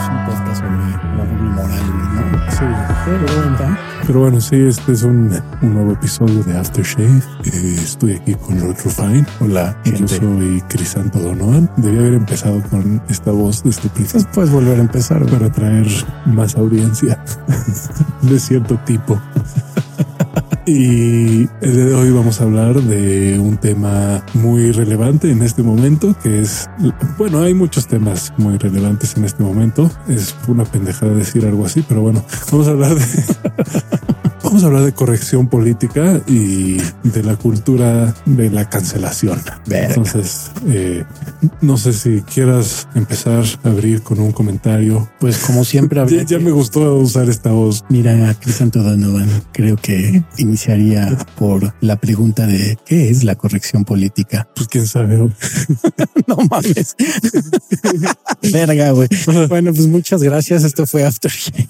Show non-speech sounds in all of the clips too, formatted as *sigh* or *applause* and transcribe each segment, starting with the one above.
es un podcast sobre moral, ¿no? Sí, Pero bueno, pero bueno, sí, este es un, un nuevo episodio de Aftershave. Eh, estoy aquí con Rod Rufine. Hola, yo soy Crisanto Donovan. Debía haber empezado con esta voz desde el principio pues puedes volver a empezar. para atraer más audiencia *laughs* de cierto tipo. Y el día de hoy vamos a hablar de un tema muy relevante en este momento, que es, bueno, hay muchos temas muy relevantes en este momento. Es una pendejada decir algo así, pero bueno, *laughs* vamos a hablar de, vamos a hablar de corrección política y de la cultura de la cancelación. Verga. Entonces, eh, no sé si quieras empezar a abrir con un comentario. Pues como siempre, *laughs* Ya, me gustó usar esta voz. Mira, Crisanto Donovan, creo que iniciaría por la pregunta de ¿qué es la corrección política? Pues quién sabe. *laughs* ¿no? Mames. *laughs* Verga, güey. Bueno, pues muchas gracias. Esto fue Aftershave.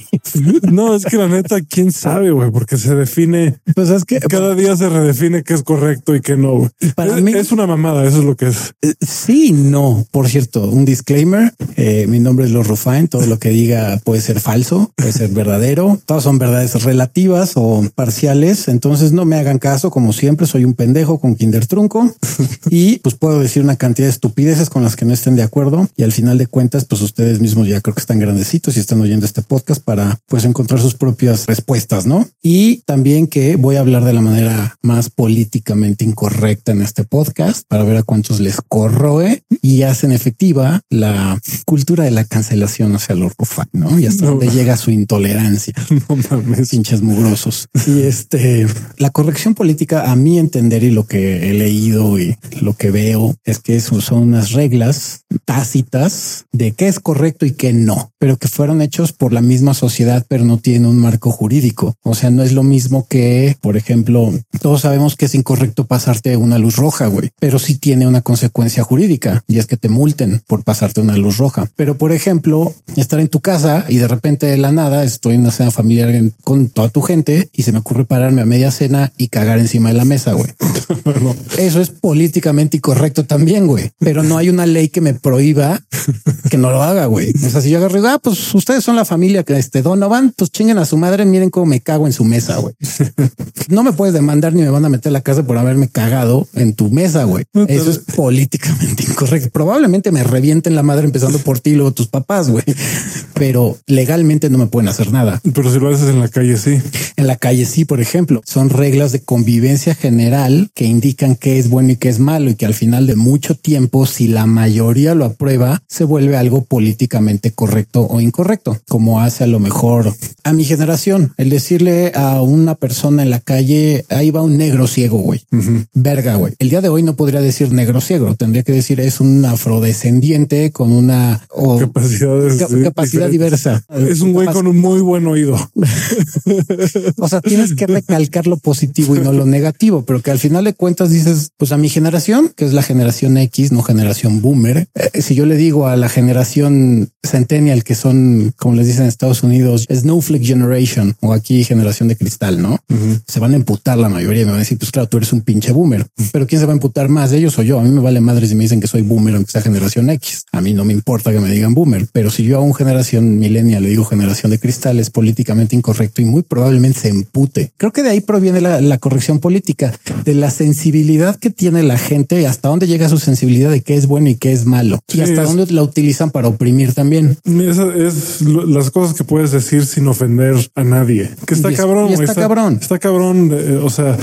No, es que la neta, quién sabe, güey, porque se define, Pues es que cada día se redefine qué es correcto y qué no. para es, mí- es una mamada, eso es lo que es. Eh, Sí, no. Por cierto, un disclaimer. eh, mi nombre es Los Rufain. Todo lo que diga puede ser falso, puede ser verdadero. Todas son verdades relativas o parciales. Entonces no me hagan caso. Como siempre, soy un pendejo con Kinder Trunco *laughs* y pues puedo decir una cantidad de estupideces con las que no estén de acuerdo. Y al final de cuentas, pues ustedes mismos ya creo que están grandecitos y están oyendo este podcast para pues encontrar sus propias respuestas, no? Y también que voy a hablar de la manera más políticamente incorrecta en este podcast para ver a cuántos les corroe y hacen efectiva la cultura de la cancelación hacia los Rufai, ¿no? Y hasta No. dónde llega su intolerancia *laughs* No mames. pinches mugrosos. Y este, la corrección política, a mi entender y lo que he leído y lo que veo es que eso son unas reglas tácitas de qué es correcto y qué no, pero que fueron hechos por la misma sociedad, pero no tienen un marco jurídico. O sea, no es lo mismo que, por ejemplo, todos sabemos que es incorrecto pasarte una luz roja, güey, pero sí tiene una consecuencia jurídica y es que te multen por pasarte una luz roja. Pero, por ejemplo, estar en tu casa y de repente de la nada estoy en una cena familiar con toda tu gente y se me ocurre pararme a media cena y cagar encima de la mesa, güey. *laughs* Eso es políticamente incorrecto también, güey. Pero no hay una ley que me prohíba que no lo haga, güey. O sea, si yo agarro ah, pues ustedes son la familia que este Donovan, pues chinguen a su madre, miren cómo me cago en su mesa, güey. No me puedes demandar ni me van a meter a la casa por haberme cagado en tu mesa, güey. Eso es políticamente incorrecto. Probablemente me revienten la madre empezando por ti y luego tus papás, güey. Pero legalmente no me pueden hacer nada. Pero si lo haces en la calle, sí. En la calle sí, por ejemplo, son reglas de convivencia general que indican qué es bueno y qué es malo y que al final de mucho tiempo, si la mayoría lo aprueba, se vuelve algo políticamente correcto o incorrecto, como hace a lo mejor a mi generación, el decirle a una persona en la calle, ahí va un negro ciego, güey. Verga, güey. El día de hoy no podría decir negro ciego, tendría que decir es un afrodescendiente con una ca- sí, capacidad diversa. Es un güey con un muy buen oído. *laughs* O sea, tienes que recalcar lo positivo y no lo negativo, pero que al final de cuentas dices, pues a mi generación, que es la generación X, no generación boomer. eh, si yo le digo a la generación centennial, que son, como les dicen en Estados Unidos, Snowflake Generation o aquí generación de cristal, no se van a emputar la mayoría y me van a decir, pues claro, tú eres un pinche boomer, pero quién se va a emputar más ellos o yo? A mí me vale madre si me dicen que soy boomer, aunque sea generación X. A mí no me importa que me digan boomer, pero si yo a un generación millennial le digo generación de cristal, es políticamente incorrecto y muy probablemente se empute. Creo que de ahí proviene la, la corrección política, de la sensibilidad que tiene la gente y hasta dónde llega su sensibilidad de qué es bueno y qué es malo y hasta es- dónde la utilizan para oprimir también. Esa es las cosas que puedes decir sin ofender a nadie. Que está es- cabrón. y güey, está cabrón. Está cabrón. eh, o sea,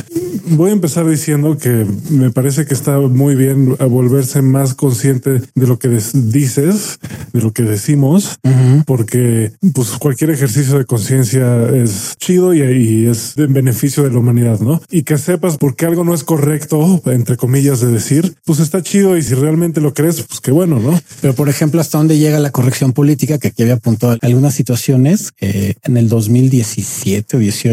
voy a empezar diciendo que me parece que está muy bien a volverse más consciente de lo que dices, de lo que decimos, porque pues cualquier ejercicio de conciencia es chido y, y es en beneficio de la humanidad, ¿no? Y que sepas por qué algo no es correcto, entre comillas, de decir, pues está chido y si realmente lo crees, pues qué bueno, ¿no? Pero, por ejemplo, hasta dónde llega la corrección política, que aquí había apuntado algunas situaciones eh, en el 2017 o 18,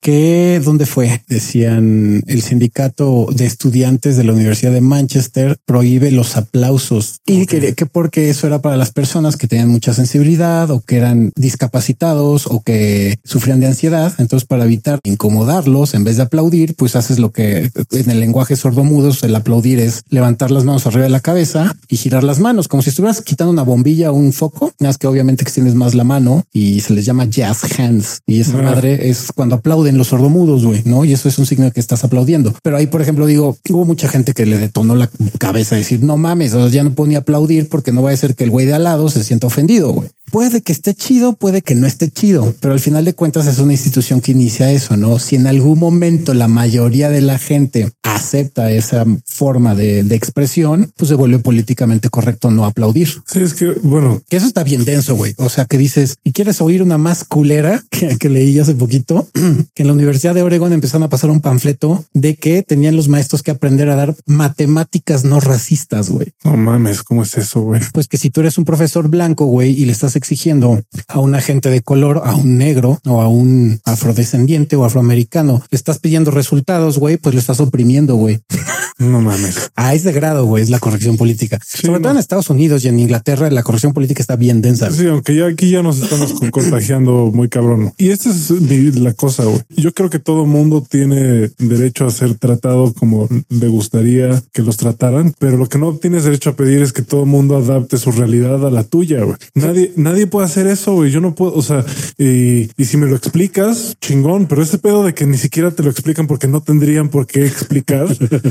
que dónde fue? Decían el sindicato de estudiantes de la Universidad de Manchester prohíbe los aplausos y que, que porque eso era para las personas que tenían mucha sensibilidad o que eran discapacitados o que sufrían de ansiedad. Entonces, para evitar incomodarlos, en vez de aplaudir, pues haces lo que en el lenguaje sordomudos el aplaudir es levantar las manos arriba de la cabeza y girar las manos como si estuvieras quitando una bombilla o un foco. Más que obviamente extiendes más la mano y se les llama jazz hands. Y esa madre es cuando aplauden los sordomudos, güey, no? Y eso es un signo de que estás aplaudiendo. Pero ahí, por ejemplo, digo, hubo mucha gente que le detonó la cabeza a decir no mames, ya no puedo aplaudir porque no va a ser que el güey de al lado se sienta ofendido, güey. Puede que esté chido, puede que no esté chido, pero al final de cuentas es una institución que inicia eso, ¿no? Si en algún momento la mayoría de la gente acepta esa forma de, de expresión, pues se vuelve políticamente correcto no aplaudir. Sí, es que, bueno. Que eso está bien denso, güey. O sea, que dices, ¿y quieres oír una más culera *laughs* que, que leí hace poquito? *clears throat* que en la Universidad de Oregon empezaron a pasar un panfleto de que tenían los maestros que aprender a dar matemáticas no racistas, güey. No mames, ¿cómo es eso, güey? Pues que si tú eres un profesor blanco, güey, y le estás exigiendo a una gente de color, a un negro o a un afrodescendiente o afroamericano, le estás pidiendo resultados, güey, pues le estás oprimiendo, güey. *laughs* No mames. A ese grado, güey, es la corrección política. Sí, Sobre todo en Estados Unidos y en Inglaterra, la corrección política está bien densa. Sí, aunque ya aquí ya nos estamos con- contagiando muy cabrón. Y esta es mi- la cosa, güey. Yo creo que todo mundo tiene derecho a ser tratado como le gustaría que los trataran, pero lo que no tienes derecho a pedir es que todo mundo adapte su realidad a la tuya, güey. Nadie, nadie puede hacer eso, güey. Yo no puedo, o sea, y, y si me lo explicas, chingón, pero ese pedo de que ni siquiera te lo explican porque no tendrían por qué explicar, *laughs*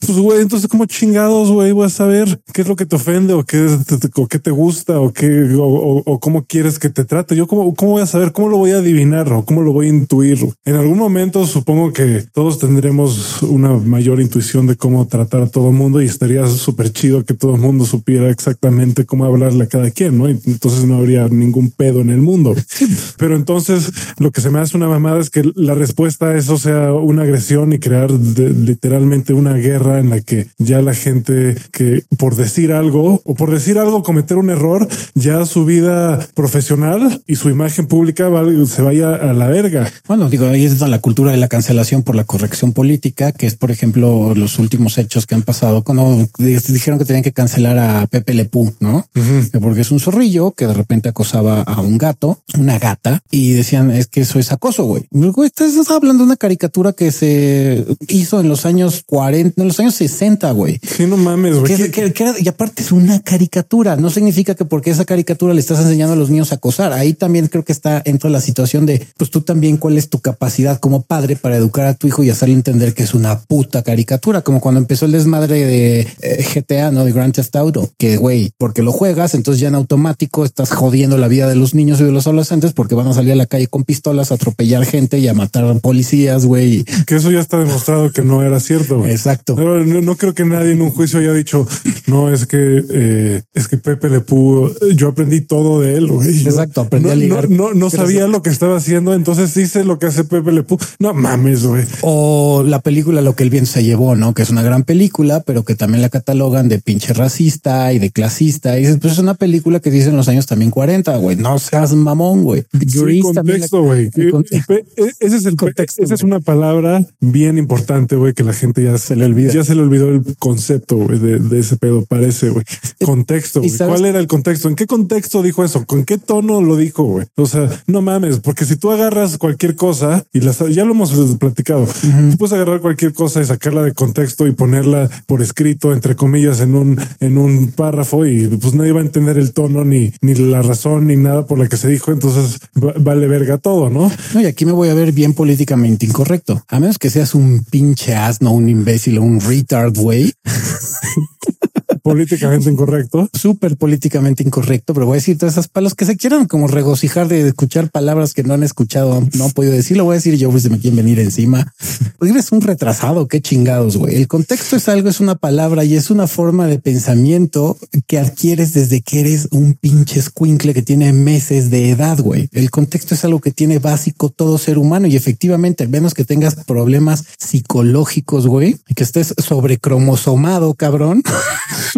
pues güey, entonces como chingados, güey, voy a saber qué es lo que te ofende o qué, te- o qué te gusta o qué o, o- o cómo quieres que te trate. Yo cómo, cómo voy a saber, cómo lo voy a adivinar o cómo lo voy a intuir. En algún momento supongo que todos tendremos una mayor intuición de cómo tratar a todo el mundo y estaría súper chido que todo el mundo supiera exactamente cómo hablarle a cada quien, ¿no? Entonces no habría ningún pedo en el mundo. Pero entonces lo que se me hace una mamada es que la respuesta a eso sea una agresión y crear de- literalmente una guerra en la que ya la gente que por decir algo o por decir algo cometer un error, ya su vida profesional y su imagen pública val- se vaya a la verga. Bueno, digo, ahí es la cultura de la cancelación por la corrección política, que es, por ejemplo, los últimos hechos que han pasado cuando dijeron que tenían que cancelar a Pepe Lepú, ¿no? Que Porque es un zorrillo que de repente acosaba a un gato, una gata, y decían es que eso es acoso, güey. Estás hablando de una caricatura que se hizo en los años 40, en los años 60, güey. Sí, no mames, güey. Que- que- que era- y aparte es una caricatura. No significa que porque esa caricatura le estás enseñando a los niños a acosar. Ahí también creo que está entra la situación de pues tú también cuál es tu capacidad como padre para educar a tu hijo y hacerle entender que es una puta caricatura, como cuando empezó el desmadre de eh, GTA, no de Grand Theft Auto, que güey, porque lo juegas, entonces ya en automático estás jodiendo la vida de los niños y de los adolescentes porque van a salir a la calle con pistolas a atropellar gente y a matar policías, güey. Que eso ya está demostrado que no era cierto. güey. Exacto. No, no, no creo que nadie en un juicio haya dicho, no, es que eh, es que Pepe Le eh, yo aprendí todo de él. güey. Exacto, aprendí no, a ligar. No, no, no Pero sabía lo que estaba haciendo, entonces hice lo que hace Pepe Le Pew. No mames, güey. O la película Lo que el viento se llevó, ¿no? Que es una gran película, pero que también la catalogan de pinche racista y de clasista. Y dices, pues es una película que dice en los años también 40, güey. No seas mamón, güey. Sí, contexto, Eh, pe- eh, Ese es el Contexto, Esa es una palabra bien importante, güey, que la gente ya se le olvida. Ya se le olvidó el concepto, güey, de, de ese pedo. Parece, güey. Contexto. ¿Cuál era el contexto? ¿En qué contexto dijo eso? ¿Con qué tono lo dijo, güey? O sea, no mames, porque si tú agarras cualquier cosa y las ya lo hemos platicado, tú puedes agarrar cualquier cosa y sacarla de contexto y ponerla por escrito, entre comillas, en un, en un párrafo y pues nadie va a entender el tono ni, ni la razón ni nada por la que se dijo. Entonces va- vale verga todo, ¿no? No, y aquí me voy a ver bien políticamente incorrecto. A menos que seas un pinche asno, un imbécil o un retard, güey. *laughs* Políticamente incorrecto. Súper políticamente incorrecto, pero voy a decir todas esas palos que se quieran como regocijar de escuchar palabras que no han escuchado, no han podido decir. Lo voy a decir yo, pues se me quieren venir encima. *laughs* Pues eres un retrasado, qué chingados, güey. El contexto es algo, es una palabra y es una forma de pensamiento que adquieres desde que eres un pinche escuincle que tiene meses de edad, güey. El contexto es algo que tiene básico todo ser humano y efectivamente, al menos que tengas problemas psicológicos, güey, que estés sobrecromosomado, cabrón. *laughs*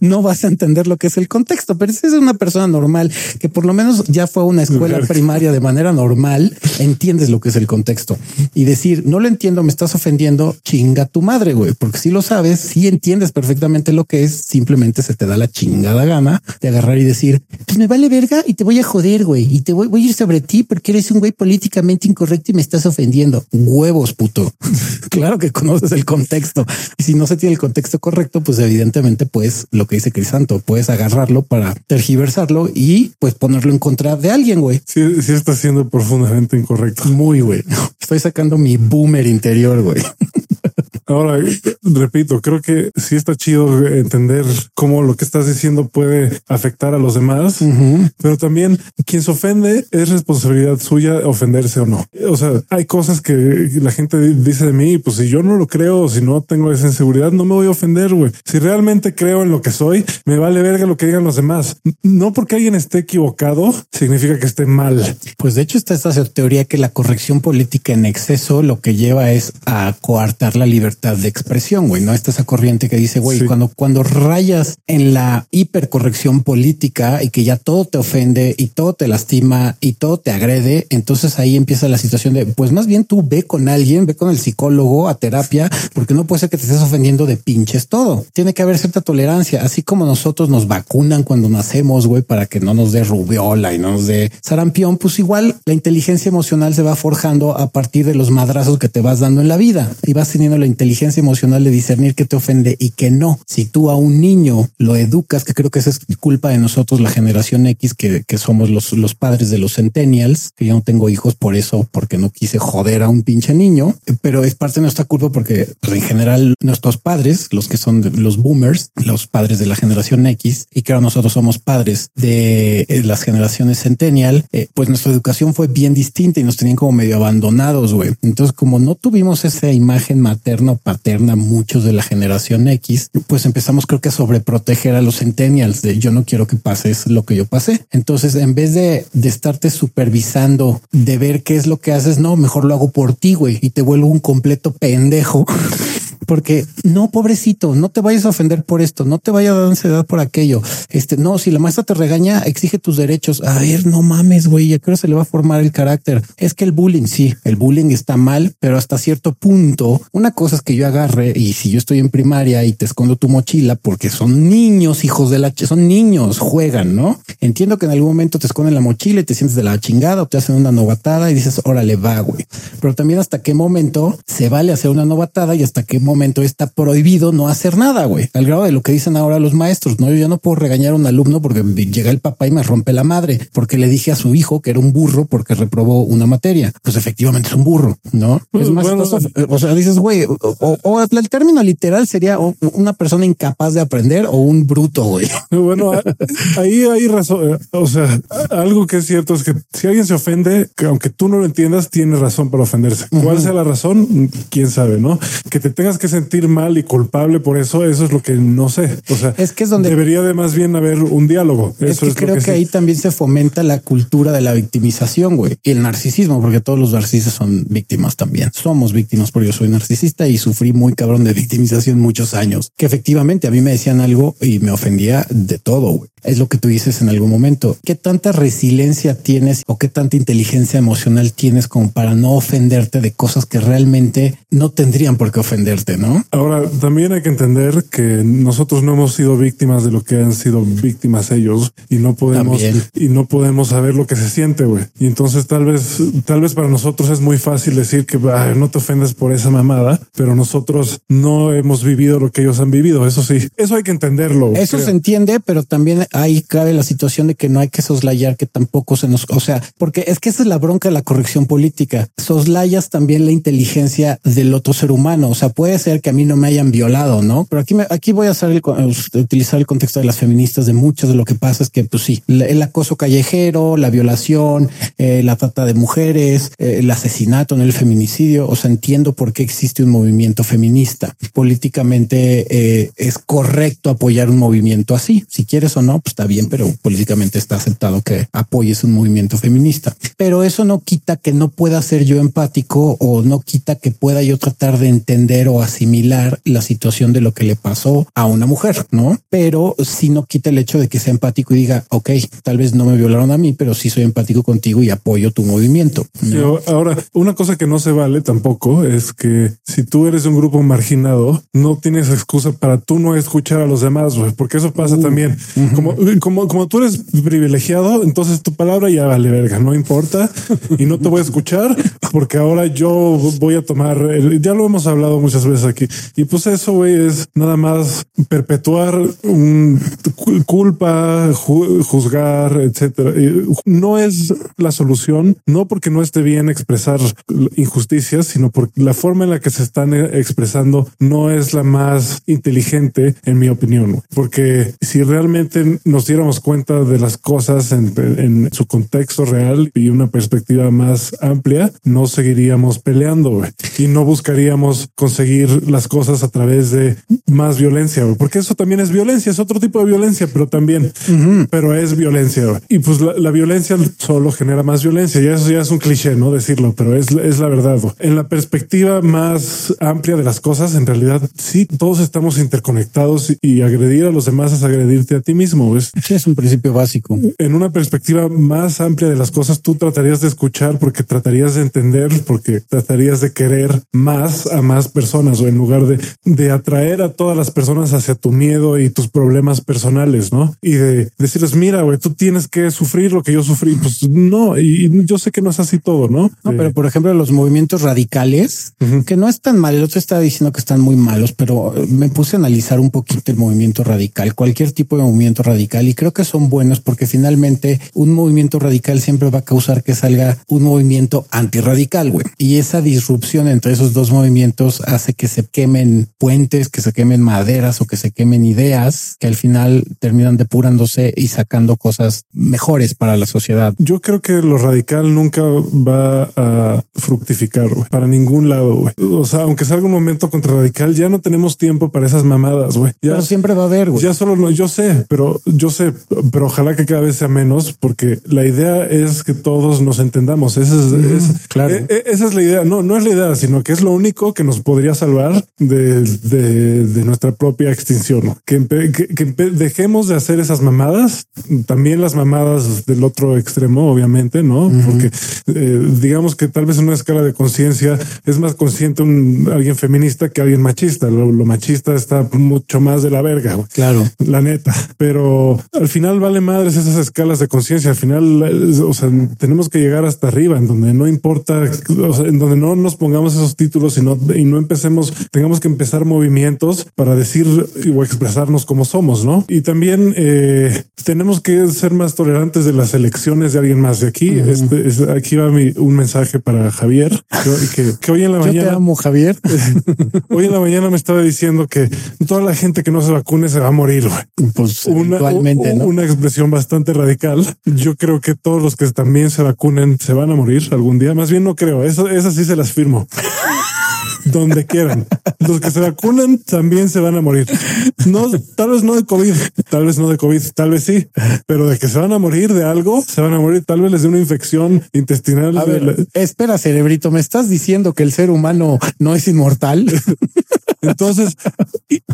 no vas a entender lo que es el contexto. Pero si es una persona normal que por lo menos ya fue a una escuela primaria de manera normal, entiendes lo que es el contexto y decir no lo entiendo, me estás ofendiendo, chinga tu madre, güey, porque si lo sabes, si entiendes perfectamente lo que es, simplemente se te da la chingada gana de agarrar y decir, pues me vale verga y te voy a joder, güey, y te voy, voy a ir sobre ti porque eres un güey políticamente incorrecto y me estás ofendiendo. Huevos, puto. *laughs* claro que conoces el contexto. Y si no se tiene el contexto correcto, pues evidentemente, pues lo que dice Crisanto, puedes agarrarlo para tergiversarlo y pues ponerlo en contra de alguien, güey. Sí, sí está siendo profundamente incorrecto. Muy güey. Estoy sacando mi boomer interior, güey. Ahora, *laughs* repito, creo que sí está chido entender cómo lo que estás diciendo puede afectar a los demás, pero también quien se ofende es responsabilidad suya ofenderse o no. O sea, hay cosas que la gente dice de mí, pues si yo no lo creo, si no tengo esa inseguridad, no me voy a ofender, güey. Si realmente creo en lo que soy, me vale verga lo que digan los demás. No porque alguien esté equivocado, significa que esté mal. Pues de hecho está esta teoría que la corrección política en exceso lo que lleva es a coartar la libertad de expresión, güey. No está esa corriente que dice, güey, cuando, cuando rayas en la hipercorrección política y que ya todo te ofende y todo te lastima y todo te agrede, entonces ahí empieza la situación de, pues más bien tú ve con alguien, ve con el psicólogo a terapia, porque no puede ser que te estés ofendiendo de pinches todo. Tiene que haber cierta tolerancia, así como nosotros nos vacunan cuando nacemos, güey, para que no nos dé rubiola y no nos dé sarampión, pues igual la inteligencia emocional se va forjando a partir de los madrazos que te vas dando en la vida y vas teniendo la inteligencia inteligencia emocional de discernir qué te ofende y qué no. Si tú a un niño lo educas, que creo que esa es culpa de nosotros, la generación X, que, que somos los, los padres de los centennials, que yo no tengo hijos por eso, porque no quise joder a un pinche niño, pero es parte de nuestra culpa porque pues, en general nuestros padres, los que son los boomers, los padres de la generación X, y ahora nosotros somos padres de eh, las generaciones centennial, eh, pues nuestra educación fue bien distinta y nos tenían como medio abandonados, güey. Entonces, como no tuvimos esa imagen materna paterna, muchos de la generación X, pues empezamos creo que a sobreproteger a los centennials de yo no quiero que pases lo que yo pasé. Entonces, en vez de, de estarte supervisando, de ver qué es lo que haces, no, mejor lo hago por ti, güey, y te vuelvo un completo pendejo. *laughs* Porque no, pobrecito, no te vayas a ofender por esto, no te vaya a dar ansiedad por aquello. Este, no, si la maestra te regaña, exige tus derechos. A ver, no mames, güey, ya creo se le va a formar el carácter. Es que el bullying, sí, el bullying está mal, pero hasta cierto punto, una cosa es que yo agarre y si yo estoy en primaria y te escondo tu mochila porque son niños, hijos de la, son niños, juegan, ¿no? Entiendo que en algún momento te esconden la mochila y te sientes de la chingada o te hacen una novatada y dices, órale, va, güey. Pero también hasta qué momento se vale hacer una novatada y hasta qué momento está prohibido no hacer nada, güey. Al grado de lo que dicen ahora los maestros, no, yo ya no puedo regañar a un alumno porque llega el papá y me rompe la madre porque le dije a su hijo que era un burro porque reprobó una materia. Pues efectivamente es un burro, ¿no? es más, o sea, dices, güey, o, el término literal sería una persona incapaz de aprender o un bruto, güey. *laughs* Bueno, ahí hay razón. O sea, algo que es cierto es que si alguien se ofende, que aunque tú no lo entiendas, tiene razón para ofenderse. ¿Cuál sea la razón? Quién sabe, ¿no? Que te tengas que sentir mal y culpable por eso, eso es lo que no sé. O sea, es que es donde debería de más bien haber un diálogo. Es que creo que, ahí también se fomenta la cultura de la victimización, güey, y el narcisismo, porque todos los narcisistas son víctimas también. Somos víctimas porque yo soy narcisista y sufrí muy cabrón de victimización muchos años, que efectivamente a mí me decían algo y me ofendía de todo, güey. Es lo que tú dices en algún momento. ¿Qué tanta resiliencia tienes o qué tanta inteligencia emocional tienes como para no ofenderte de cosas que realmente no tendrían por qué ofenderte, no? Ahora, también hay que entender que nosotros no hemos sido víctimas de lo que han sido víctimas ellos y no podemos y no podemos saber lo que se siente, güey. Y entonces tal vez, tal vez para nosotros es muy fácil decir que no te ofendes por esa mamada, pero nosotros no hemos vivido lo que ellos han vivido. Eso sí, eso hay que entenderlo. Eso se entiende, pero también ahí cabe la situación de que no hay que soslayar que tampoco se nos, o sea, porque es que esa es la bronca de la corrección política. Soslayas también la inteligencia del otro ser humano. O sea, puede ser que a mí no me hayan violado, ¿no? Pero aquí, me, aquí voy a hacer el, utilizar el contexto de las feministas de muchas de lo que pasa es que, pues sí, el acoso callejero, la violación, eh, la trata de mujeres, eh, el asesinato, en el feminicidio. O sea, entiendo por qué existe un movimiento feminista. Políticamente eh, es correcto apoyar un movimiento así, si quieres o no, pues está bien, pero políticamente está aceptado que apoyes un movimiento feminista. Pero eso no quita que no pueda ser yo empático o no quita que pueda yo tratar de entender o asimilar la situación de lo que le pasó a una mujer, ¿no? Pero si no quita el hecho de que sea empático y diga, ok, tal vez no me violaron a mí, pero sí soy empático contigo y apoyo tu movimiento. ahora, una cosa que no se vale tampoco es que si tú eres un grupo marginado, no tienes excusa para tú no escuchar a los demás, porque eso pasa uh, también. como, como, como tú eres privilegiado, entonces tu palabra ya vale verga, no importa y no te voy a escuchar porque ahora yo voy a tomar, ya lo hemos hablado muchas veces aquí y pues eso güey es nada más perpetuar un culpa, juzgar, etcétera. No es la solución, no porque no esté bien expresar injusticias, sino porque la forma en la que se están expresando no es la más inteligente, en mi opinión. Porque si realmente nos diéramos cuenta de las cosas en, en su contexto real y una perspectiva más amplia, no seguiríamos peleando y no buscaríamos conseguir las cosas a través de más violencia, porque eso también es violencia, es otro tipo de violencia, pero también, pero es violencia. Y pues la, violencia solo genera más violencia y eso ya es un cliché, no decirlo, pero es, es la verdad. En la perspectiva más amplia de las cosas, en realidad, sí, todos estamos interconectados y agredir a los demás es agredirte a ti mismo. Es, es un principio básico. En una perspectiva más amplia de las cosas, tú tratarías de escuchar porque tratarías de entender, porque tratarías de querer más a más personas o en lugar de, de atraer a todas las personas hacia tu miedo y tus problemas personales, ¿no? Y de decirles, mira, güey, tú tienes que sufrir lo que yo sufrí. Pues no, y yo sé que no es así todo, ¿no? No, pero por ejemplo, los movimientos radicales, que no es tan mal, el otro está diciendo que están muy malos, pero me puse a analizar un poquito el movimiento radical, cualquier tipo de movimiento radical, y creo que son buenos porque finalmente un movimiento radical siempre va a causar que salga un movimiento antirradical, güey. Y esa disrupción entre esos dos movimientos hace que se quemen puentes, que se quemen maderas o que se quemen ideas que al final terminan depurándose y sacando cosas mejores para la sociedad. Yo creo que lo radical nunca va a fructificar para ningún lado. Güey. O sea, aunque salga un momento contra radical, ya no tenemos tiempo para esas mamadas. Güey. Ya pero siempre va a haber. Ya solo no, yo sé, pero yo sé, pero ojalá que cada vez sea menos, porque la idea es que todos nos entendamos. Esa es, claro. E, e, esa es la idea. No, no es la idea, sino que es lo único que nos podría salvar de, de, nuestra propia extinción. Que, que, dejemos de hacer esas mamadas, también las mamadas del otro extremo, obviamente, no? Porque eh, digamos que tal vez en una escala de conciencia es más consciente un alguien feminista que alguien machista. Lo, machista está mucho más de la verga. Claro, la neta, pero al final vale madres esas escalas de conciencia. Al final, o sea, tenemos que llegar hasta arriba, en donde no importa, en donde no nos pongamos esos títulos y no, y no empecemos, tengamos que empezar movimientos para decir o expresarnos como somos, ¿no? Y también eh, tenemos que ser más tolerantes de las elecciones de alguien más. De aquí, este, aquí va mi, un mensaje para Javier, que, que, hoy en la *laughs* Yo mañana. Te amo, Javier. *laughs* hoy en la mañana me estaba diciendo que toda la gente que no se vacune se va a morir. Pues una, ¿no? una expresión bastante radical. *laughs* Yo creo que todos los que también se vacunen se van a morir algún día. Más bien no creo. Eso, esas sí se las firmo *laughs* donde quieran. Los que se vacunan también se van a morir. No, tal vez no de COVID, tal vez no de COVID, tal vez sí, pero de que se van a morir de algo, se van a morir. Tal vez les dé una infección intestinal. A ver, espera, cerebrito, ¿me estás diciendo que el ser humano no es inmortal? *laughs* Entonces,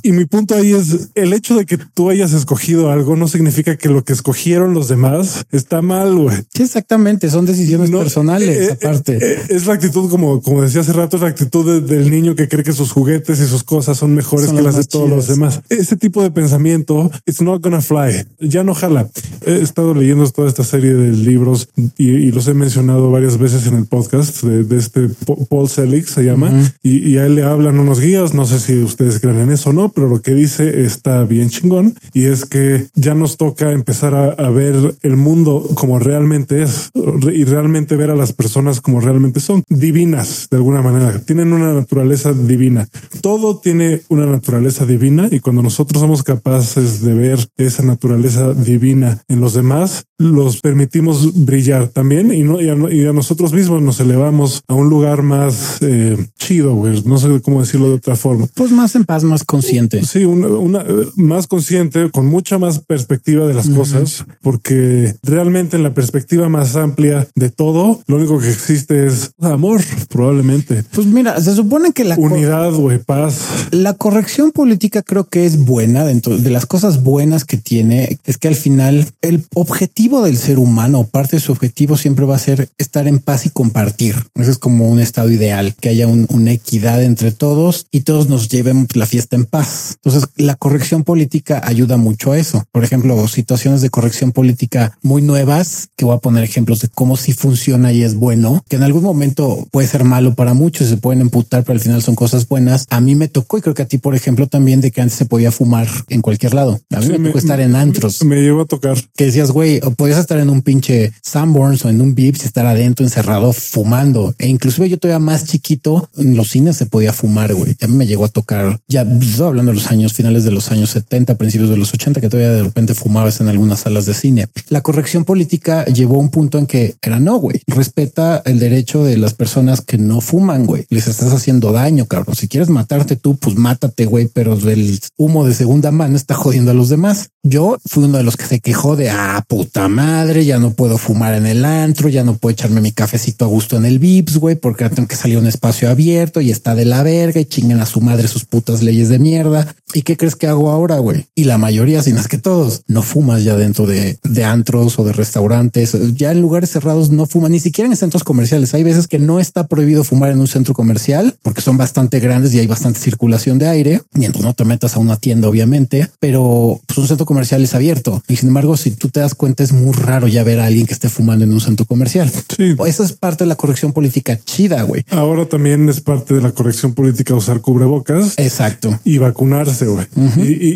y, mi punto ahí es el hecho de que tú hayas escogido algo no significa que lo que escogieron los demás está mal. Güey. Sí, exactamente. Son decisiones personales. Eh, eh, aparte, eh, es la actitud, como, como decía hace rato, es la actitud del niño que cree que sus juguetes y sus cosas son mejores que las de todos los demás. Ese tipo de pensamiento, it's not gonna fly. Ya no jala. He estado leyendo toda esta serie de libros y, los he mencionado varias veces en el podcast de, este Paul Selig se llama y, y a él le hablan unos guías. No sé si ustedes creen en eso o no, pero lo que dice está bien chingón y es que ya nos toca empezar a, ver el mundo como realmente es y realmente ver a las personas como realmente son divinas de alguna manera. Tienen una naturaleza divina. Todo tiene una naturaleza divina y cuando nosotros somos capaces de ver esa naturaleza divina en los demás, los permitimos brillar también y, no, y, a, nosotros mismos nos elevamos a un lugar más eh, chido, güey. No sé cómo decirlo de otra forma. Pues más en paz, más consciente. Sí, una, más consciente, con mucha más perspectiva de las cosas, porque realmente en la perspectiva más amplia de todo, lo único que existe es amor, probablemente. Pues mira, se supone que la unidad, güey, paz. La corrección política creo que es buena dentro de las cosas buenas que tiene, es que al final el objetivo del ser humano, parte de su objetivo siempre va a ser estar en paz y compartir. Eso es como un estado ideal, que haya una equidad entre todos y todos nos llevemos la fiesta en paz. Entonces, la corrección política ayuda mucho a eso. Por ejemplo, situaciones de corrección política muy nuevas, que voy a poner ejemplos de cómo si funciona y es bueno, que en algún momento puede ser malo para muchos, se pueden emputar, pero al final son cosas buenas. A mí me tocó y creo que a ti, por ejemplo, también de que antes se podía fumar en cualquier lado. A mí me tocó estar en antros. Me, llevo a tocar. Que decías, güey, podías estar en un pinche Sanborns o en un Vips, estar adentro encerrado fumando. E inclusive yo todavía más chiquito en los cines se podía fumar, güey. A mí me llegó a tocar ya estoy hablando de los años finales de los años 70, principios de los 80, que todavía de repente fumabas en algunas salas de cine. La corrección política llevó a un punto en que era no, güey. Respeta el derecho de las personas que no fuman, güey. Les estás haciendo daño, cabrón. Si quieres matarte tú, pues mátate, güey, pero el humo de segunda mano está jodiendo a los demás. Yo fui uno de los que se quejó de ah, puta madre, ya no puedo fumar en el antro, ya no puedo echarme mi cafecito a gusto en el Vips, güey, porque tengo que salir a un espacio abierto y está de la verga y chinguen a su madre sus putas leyes de mierda. ¿Y qué crees que hago ahora, güey? Y la mayoría, si no es que todos, no fumas ya dentro de, de antros o de restaurantes. Ya en lugares cerrados no fuman, ni siquiera en centros comerciales. Hay veces que no está prohibido fumar en un centro comercial porque son bastante grandes y hay bastante circulación de aire. Mientras no te metas a una tienda, obviamente, pero pues, un centro comercial es abierto. Y sin embargo, si tú te das cuenta, es muy raro ya ver a alguien que esté fumando en un centro comercial. Sí. Esa es parte de la corrección política chida, güey. Ahora también es parte de la corrección política usar cubrebocas. Exacto. Y vacunarse, güey.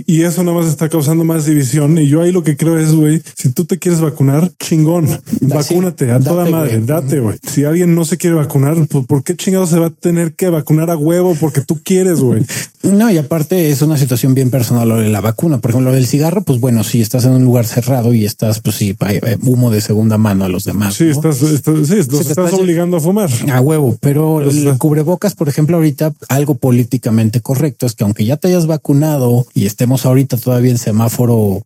y, eso nada más está causando más división. Y yo ahí lo que creo es, güey, si tú te quieres vacunar, chingón, vacúnate a toda madre, date, güey. Si alguien no se quiere vacunar, pues ¿por qué chingado se va a tener que vacunar a huevo? Porque tú quieres, güey. *laughs* No, y aparte es una situación bien personal lo de la vacuna. Por ejemplo, lo del cigarro, pues bueno, si estás en un lugar cerrado y estás, pues sí, humo de segunda mano a los demás. Sí, estás, sí, estás obligando a fumar. A huevo, pero el cubrebocas, por ejemplo, ahorita algo políticamente correcto es que aunque ya te hayas vacunado y estemos ahorita todavía en semáforo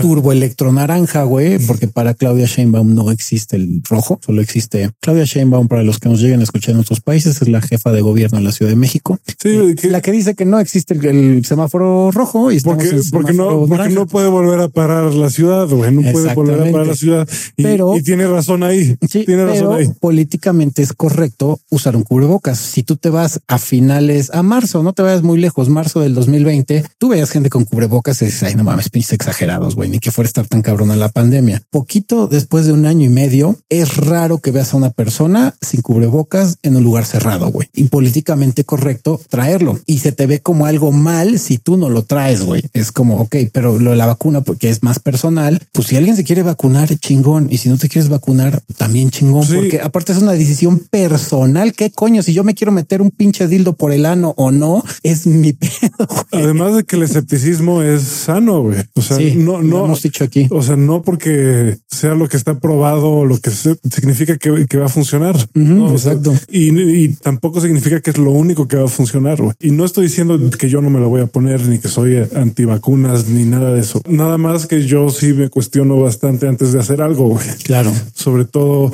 turbo electro naranja, güey, porque para Claudia Sheinbaum no existe el rojo, solo existe Claudia Sheinbaum para los que nos lleguen a escuchar en otros países, es la jefa de gobierno en la Ciudad de México. Sí, la que dice que no existe el, semáforo rojo y porque, porque no, porque no puede volver a parar la ciudad, güey, no puede volver a parar la ciudad. Y, pero, y tiene razón ahí. *laughs* Sí, tiene razón ahí. Políticamente es correcto usar un cubrebocas. Si tú te vas a finales, a marzo, no te vayas muy lejos, marzo del 2020, tú veías gente con cubrebocas y dices, ay, no mames, pinches exagerados, güey, ni que fuera estar tan cabrona la pandemia. Poquito después de un año y medio, es raro que veas a una persona sin cubrebocas en un lugar cerrado, güey. Y políticamente correcto traerlo. Y se te ve como algo mal si tú no lo traes, güey. Es como, ok, pero lo de la vacuna, porque es más personal, pues si alguien se quiere vacunar, chingón. Y si no te quieres vacunar, también chingón, porque aparte es una decisión personal. ¿Qué coño? Si yo me quiero meter un pinche dildo por el ano o no, es mi *laughs* pedo. Además de que el escepticismo es sano, güey. O sea, no, no hemos dicho aquí. O sea, no porque sea lo que está probado o lo que significa que, va a funcionar. exacto. y, tampoco significa que es lo único que va a funcionar. Güey. Y no estoy diciendo que yo no me lo voy a poner ni que soy antivacunas ni nada de eso. Nada más que yo sí me cuestiono bastante antes de hacer algo. Güey. Claro. Sobre todo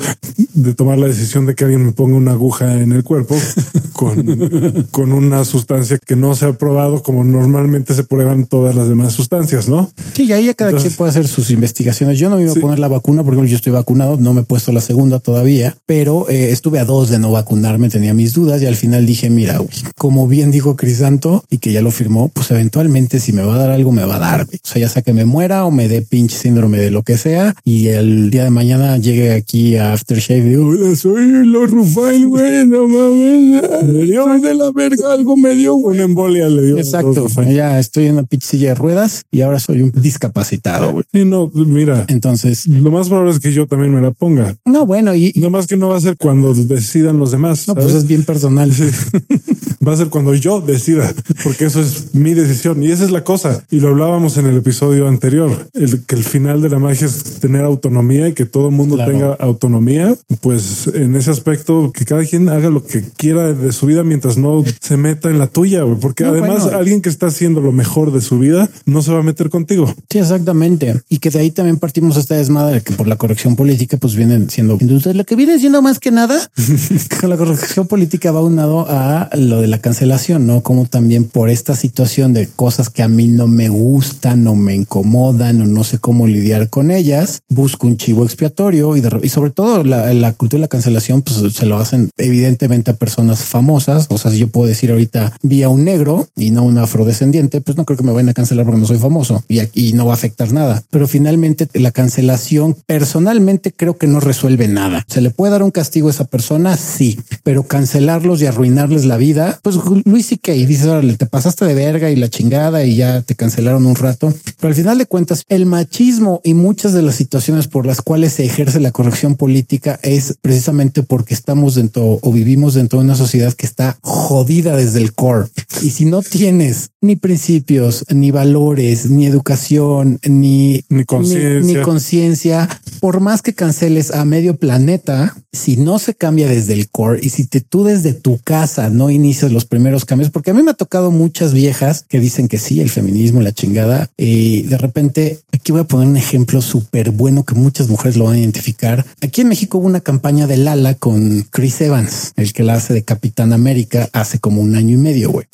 de tomar la decisión de que alguien me ponga una aguja en el cuerpo *laughs* con, con una sustancia que no se ha probado como normalmente se prueban todas las demás sustancias, ¿no? Sí, y ahí cada quien puede hacer sus investigaciones. Yo no me iba a poner la vacuna porque yo estoy vacunado, no me he puesto la segunda todavía, pero eh, estuve a dos de no vacunarme, tenía mis dudas y al final dije, mira, como bien dijo Crisanto y que ya lo firmó, pues eventualmente si me va a dar algo, me va a dar. O sea, ya sea que me muera o me dé pinche síndrome de lo que sea y el día de mañana llegue aquí a Aftershave y digo, soy Lord Rufael, güey, no mames, dio de la verga, algo me dio una embolia, le dio. Exacto, ya estoy en una pinche silla de ruedas y ahora soy un discapacitado, güey. Sí, no, mira. Entonces, lo más probable es que yo también me la ponga. No, bueno, y no más que no va a ser cuando decidan los demás. No, pues es bien personal. *laughs* va a ser cuando yo decida, *laughs* porque eso es mi decisión y esa es la cosa. Y lo hablábamos en el episodio anterior, el, que el final de la magia es tener autonomía y que todo el mundo tenga autonomía. Pues en ese aspecto, que cada quien haga lo que quiera de su vida mientras no se meta en la tuya, porque además alguien que está haciendo lo mejor de su vida no se va a meter contigo. Sí, exactamente. Y que de ahí también partimos esta desmadre que por la corrección política, pues vienen siendo entonces lo que viene siendo más que nada *laughs* con la corrección política va unado a lo de la cancelación, no como también por esta situación de cosas que a mí no me gustan o me incomodan o no sé cómo lidiar con ellas, busco un chivo expiatorio y, y sobre todo la, la, cultura de la cancelación, pues se lo hacen evidentemente a personas famosas. O sea, si yo puedo decir ahorita vi a un negro y no un afrodescendiente, pues no creo que me vayan a cancelar porque no soy famoso y aquí no va a afectar nada. Pero finalmente la cancelación personalmente creo que no resuelve nada. Se le puede dar un castigo a esa persona, sí, pero cancelarlos y arruinarles la vida, pues Luis y y dices, órale, te pasaste de verga y la chingada y ya te cancelaron un rato. Pero al final de cuentas, el machismo y muchas de las situaciones por las cuales se ejerce la corrección política es precisamente porque estamos dentro o vivimos dentro de una sociedad que está jodida desde el core. Y si no tienes ni principios, ni valores, ni educación, ni, ni conciencia, por más que canceles a medio planeta, si no se cambia desde el core y si te, tú desde tu casa no inicias los primeros cambios, porque a mí me ha tocado muchas viejas que dicen que sí, el feminismo, la chingada, y de repente aquí voy a poner un ejemplo súper bueno que muchas mujeres lo van a identificar. Aquí en México hubo una campaña de Lala con Chris Evans, el que la hace de Capitán América hace como un año y medio, güey.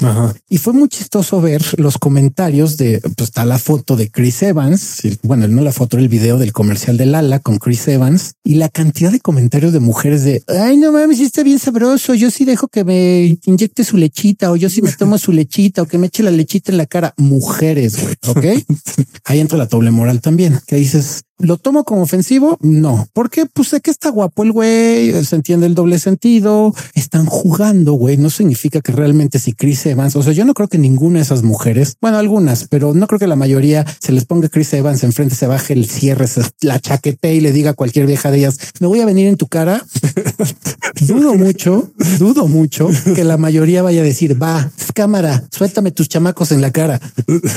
Y fue muy chistoso ver los comentarios de, pues está la foto de Chris Evans, bueno, no la foto, el video del comercial de Lala con Chris Evans y la cantidad de comentarios de mujeres de, ay, no mames, está bien sabroso, yo sí dejo que me inyecte su lechita o yo sí me tomo su lechita o que me eche la lechita en la cara. Mujeres, güey, ¿ok? *laughs* Ahí entra la doble moral también, que dices, ¿Lo tomo como ofensivo? No. porque Pues sé que está guapo el güey, se entiende el doble sentido, están jugando, güey. No significa que realmente si Chris Evans, o sea, yo no creo que ninguna de esas mujeres, bueno, algunas, pero no creo que la mayoría se les ponga Chris Evans enfrente, se baje el cierre, se la chaquete y le diga a cualquier vieja de ellas, me voy a venir en tu cara. *laughs* dudo mucho, dudo mucho que la mayoría vaya a decir, va, cámara, suéltame tus chamacos en la cara.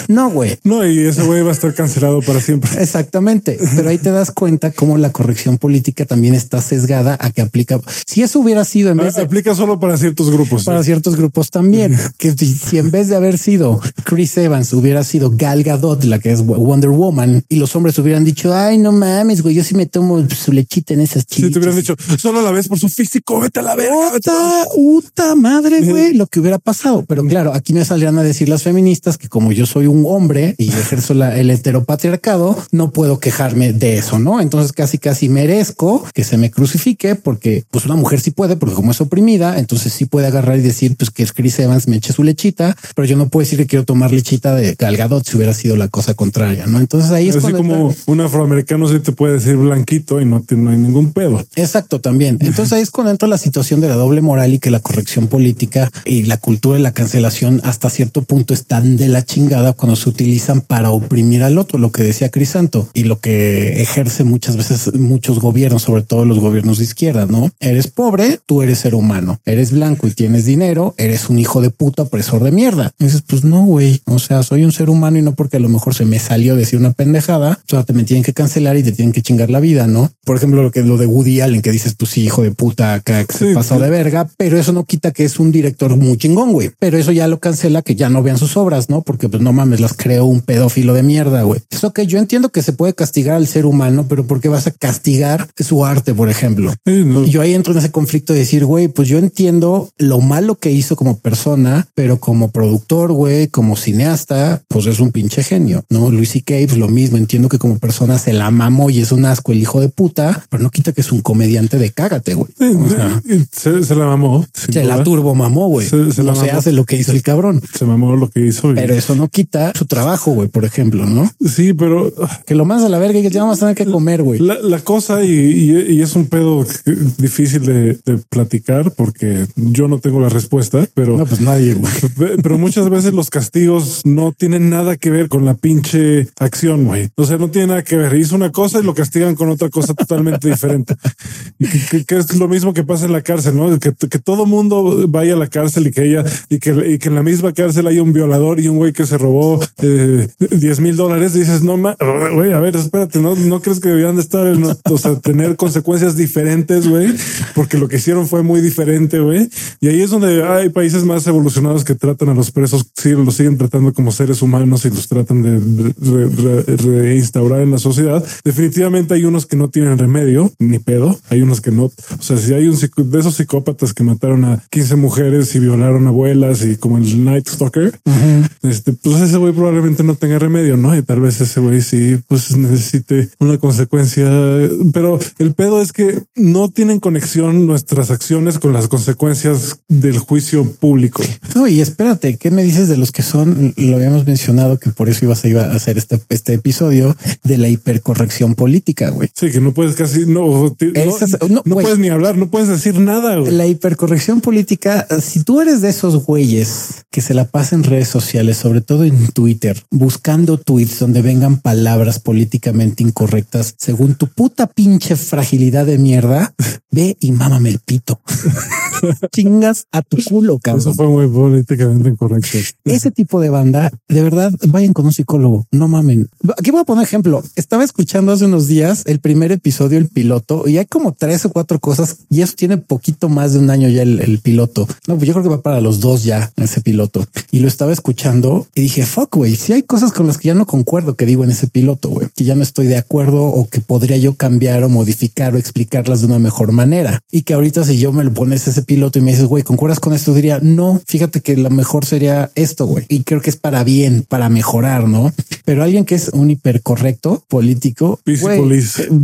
No, güey. No, y ese güey va a estar cancelado para siempre. Exactamente pero ahí te das cuenta cómo la corrección política también está sesgada a que aplica. Si eso hubiera sido en vez de aplica solo para ciertos grupos, para ciertos grupos también, que si, en vez de haber sido Chris Evans hubiera sido Gal Gadot, la que es Wonder Woman, y los hombres hubieran dicho, ay, no mames, güey, yo sí me tomo su lechita en esas chicas. Si te hubieran dicho, solo la ves por su físico, vete a la verga. Puta, puta madre, güey, lo que hubiera pasado. Pero claro, aquí me salían a decir las feministas que como yo soy un hombre y ejerzo la, el heteropatriarcado, no puedo quejarme de eso, ¿no? Entonces casi casi merezco que se me crucifique porque pues una mujer sí puede, porque como es oprimida, entonces sí puede agarrar y decir pues que Chris Evans me eche su lechita, pero yo no puedo decir que quiero tomar lechita de Galgadot si hubiera sido la cosa contraria, ¿no? Entonces ahí es Así como un afroamericano sí te puede decir blanquito y no, no hay ningún pedo. Exacto, también. Entonces ahí es cuando entra la situación de la doble moral y que la corrección política y la cultura de la cancelación hasta cierto punto están de la chingada cuando se utilizan para oprimir al otro, lo que decía Crisanto y lo que ejerce muchas veces muchos gobiernos, sobre todo los gobiernos de izquierda, ¿no? Eres pobre, tú eres ser humano. Eres blanco y tienes dinero, eres un hijo de puta opresor de mierda. Dices, pues no, güey. O sea, soy un ser humano y no porque a lo mejor se me salió decir una pendejada, o sea, te me tienen que cancelar y te tienen que chingar la vida, ¿no? Por ejemplo, lo que lo de Woody Allen, que dices, pues sí, hijo de puta, acá que se pasó de verga, pero eso no quita que es un director muy chingón, güey. Pero eso ya lo cancela que ya no vean sus obras, ¿no? Porque pues no mames, las creó un pedófilo de mierda, güey. Eso que yo entiendo que se puede castigar al ser humano, pero ¿por qué vas a castigar su arte, por ejemplo? Y yo ahí entro en ese conflicto de decir, güey, pues yo entiendo lo malo que hizo como persona, pero como productor, güey, como cineasta, pues es un pinche genio, ¿no? Luis y Cave, lo mismo, entiendo que como persona se la mamó y es un asco el hijo de puta, pero no quita que es un comediante de cágate, güey. *laughs* se, la mamó. Se la turbo mamó, güey. Se, no se hace lo que hizo el cabrón. Se mamó lo que hizo. Pero eso no quita su trabajo, güey, por ejemplo, ¿no? Sí, pero... Que lo más a la verga y que ya vamos a tener que comer, güey. La, cosa, y, es un pedo difícil de, platicar porque yo no tengo la respuesta, pero no, pues nadie, güey. Pero muchas veces los castigos no tienen nada que ver con la pinche acción, güey. O sea, no tiene nada que ver. Hizo una cosa y lo castigan con otra cosa totalmente diferente. Y que, es lo mismo que pasa en la cárcel, ¿no? Que, que todo mundo vaya a la cárcel y que ella y que, y que en la misma cárcel haya un violador y un güey que se robó eh, 10 mil dólares. Dices, no, güey, a ver, espérate, no, no crees que debían de estar, en, o sea, tener consecuencias diferentes, güey, porque lo que hicieron fue muy diferente, güey. Y ahí es donde hay países más evolucionados que tratan a los presos, sí, los siguen tratando como seres humanos y los tratan de reinstaurar en la sociedad. Definitivamente hay unos que no tienen remedio ni pedo. Hay unos que no. O sea, si hay un de esos psicópatas que mataron a 15 mujeres y violaron abuelas y como el Night Stalker, este, pues ese güey probablemente no tenga remedio, no? Y tal vez ese güey sí, pues necesite una consecuencia. Pero el pedo es que no tienen conexión nuestras acciones con las consecuencias del juicio público. No, y espérate, ¿qué me dices de los que son? Lo habíamos mencionado que por eso ibas a, iba a hacer este, este episodio de la hipercorrección política, güey. Sí, que no puedes casi, no, no, puedes ni hablar, no puedes decir nada. La hipercorrección política, si tú eres de esos güeyes que se la pasan en redes sociales, sobre todo en Twitter, buscando tweets donde vengan palabras políticamente incorrectas según tu puta pinche fragilidad de mierda, *laughs* ve y mámame el pito. *laughs* Chingas a tu culo, cabrón. Eso fue muy políticamente incorrecto. Ese tipo de banda, de verdad, vayan con un psicólogo, no mamen. Aquí voy a poner ejemplo. Estaba escuchando hace unos días el primer episodio, el piloto, y hay como tres o cuatro cosas y eso tiene poquito más de un año ya el, piloto. No, pues yo creo que va para los dos ya ese piloto y lo estaba escuchando y dije, fuck, güey, si hay cosas con las que ya no concuerdo que digo en ese piloto, güey, que ya no estoy de acuerdo o que podría yo cambiar o modificar o explicarlas de una mejor manera y que ahorita si yo me lo pones ese piloto y me dices, güey, ¿concuerdas con esto? Diría, no, fíjate que lo mejor sería esto, güey. Y creo que es para bien, para mejorar, ¿no? Pero alguien que es un hipercorrecto político,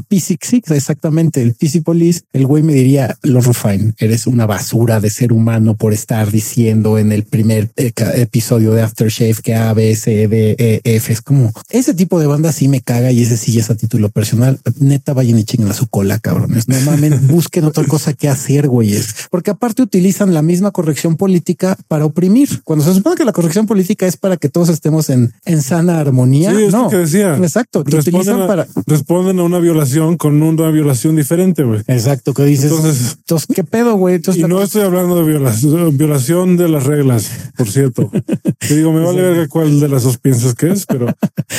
PC exactamente. El Police, el güey me diría, lo Rufine, eres una basura de ser humano por estar diciendo en el primer eh, episodio de Aftershave que A, B, C, D, E, F. Es como ese tipo de banda sí me caga y ese sí es a título personal. Neta, vayan y chinguen a su cola, cabrones. No *laughs* busquen otra cosa que hacer, güeyes. Porque aparte utilizan la misma corrección política para oprimir. Cuando se supone que la corrección política es para que todos estemos en, en sana armonía. no, que decía. Exacto. Responden a, para... responden a una violación con una violación diferente, güey. Exacto. Que dices. Entonces, entonces ¿qué pedo, güey? Y no estoy hablando de violación, violación de las reglas, por cierto. *laughs* Te digo, me vale ver cuál de las dos piensas que es, pero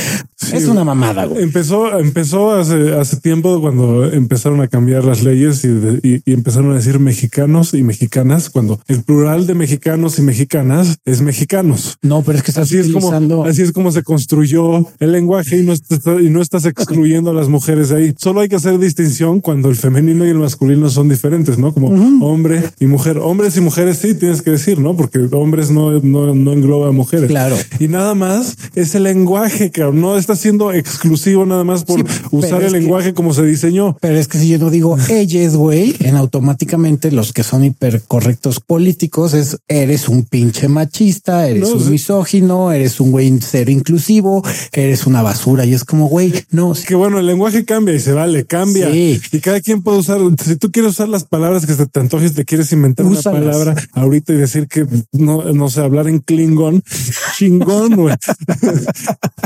*laughs* es una mamada. Güey. Empezó, empezó hace, hace tiempo cuando empezaron a cambiar las leyes y, y empezaron a decir mexicanos y mexicanas, cuando el plural de mexicanos y mexicanas es mexicanos. No, pero es que así es como así es como se construyó el lenguaje y no, y no estás excluyendo a las mujeres de ahí. Solo hay que hacer distinción cuando el femenino y el masculino son diferentes, ¿no? Como hombre y mujer. Hombres y mujeres sí tienes que decir, ¿no? Porque hombres no, no, no engloba a mujeres. Claro. Y nada más es el lenguaje, que no está siendo exclusivo nada más por usar el lenguaje como se diseñó. Pero es que si yo no digo ellos, güey, en automáticamente los que son hipercorrectos políticos es eres un pinche machista, eres un misógino, eres un güey cero inclusivo, eres una basura y es como güey, no. Que bueno, el lenguaje cambia y se vale, cambia y cada quien puede usar. Si tú quieres usar las palabras que se te antojes, te quieres inventar una palabra ahorita y decir que no, no sé, hablar en Klingon, *laughs* chingón, güey.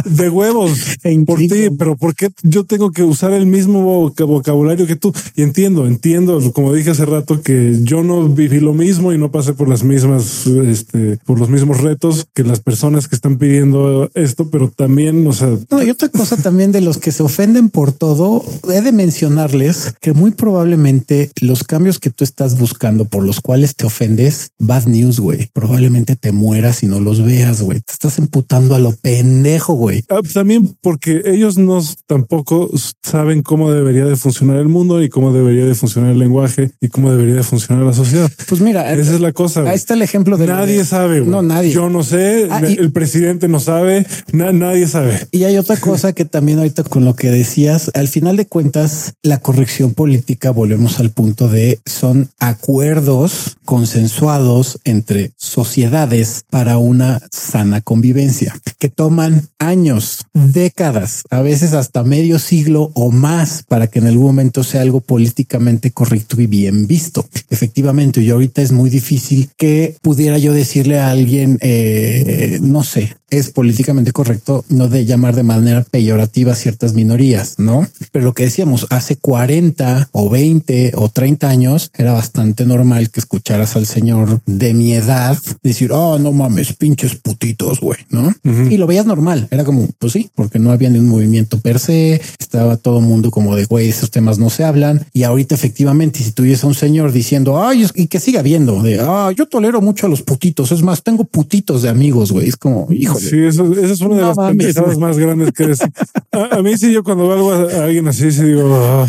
de huevos por ti, pero ¿por qué yo tengo que usar el mismo vocabulario que tú? Y entiendo, entiendo, como dije hace rato, que yo no viví lo mismo y no pasé por las mismas, este, por los mismos retos que las personas que están pidiendo esto, pero también, o sea. No, y otra cosa también de los que se ofenden por todo, he de mencionarles que muy probablemente los cambios que tú estás buscando por los cuales te ofendes, bad news, güey. Probablemente te mueras y no los veas, güey. Te estás emputando a lo pendejo, güey. Ah, también porque ellos no tampoco saben cómo debería de funcionar el mundo y cómo debería de funcionar el lenguaje y cómo debería de funcionar la sociedad. Pues mira, esa es la cosa. Ahí está el ejemplo de nadie sabe. No, nadie. Yo no sé. Ah, el presidente no sabe. nadie sabe. Y hay otra cosa que también ahorita con lo que decías, al final de cuentas, la corrección política, volvemos al punto de son acuerdos consensuados entre sociedades para una sana convivencia que toman años, décadas, a veces hasta medio siglo o más para que en algún momento sea algo políticamente correcto y bien visto. Efectivamente, y ahorita es muy difícil que pudiera yo decirle a alguien, eh, no sé, es políticamente correcto no de llamar de manera peyorativa a ciertas minorías, ¿no? Pero lo que decíamos, hace 40 o 20 o 30 años era bastante normal que escucharas al señor de mi edad decir, oh, no mames, pinches putitos, güey, ¿no? Y lo veías normal, era como, pues sí, porque no había ni un movimiento per se, estaba todo el mundo como de, güey, esos temas no se hablan. Y ahorita efectivamente, si tuviese un señor diciendo, ay, y que siga viendo, de, ah, yo tolero mucho a los putitos, es más, tengo putitos de amigos, güey, es como, hijo Sí, eso, es una de las pendejadas más grandes que es. A, mí sí, yo cuando veo a, alguien así, sí digo, ah,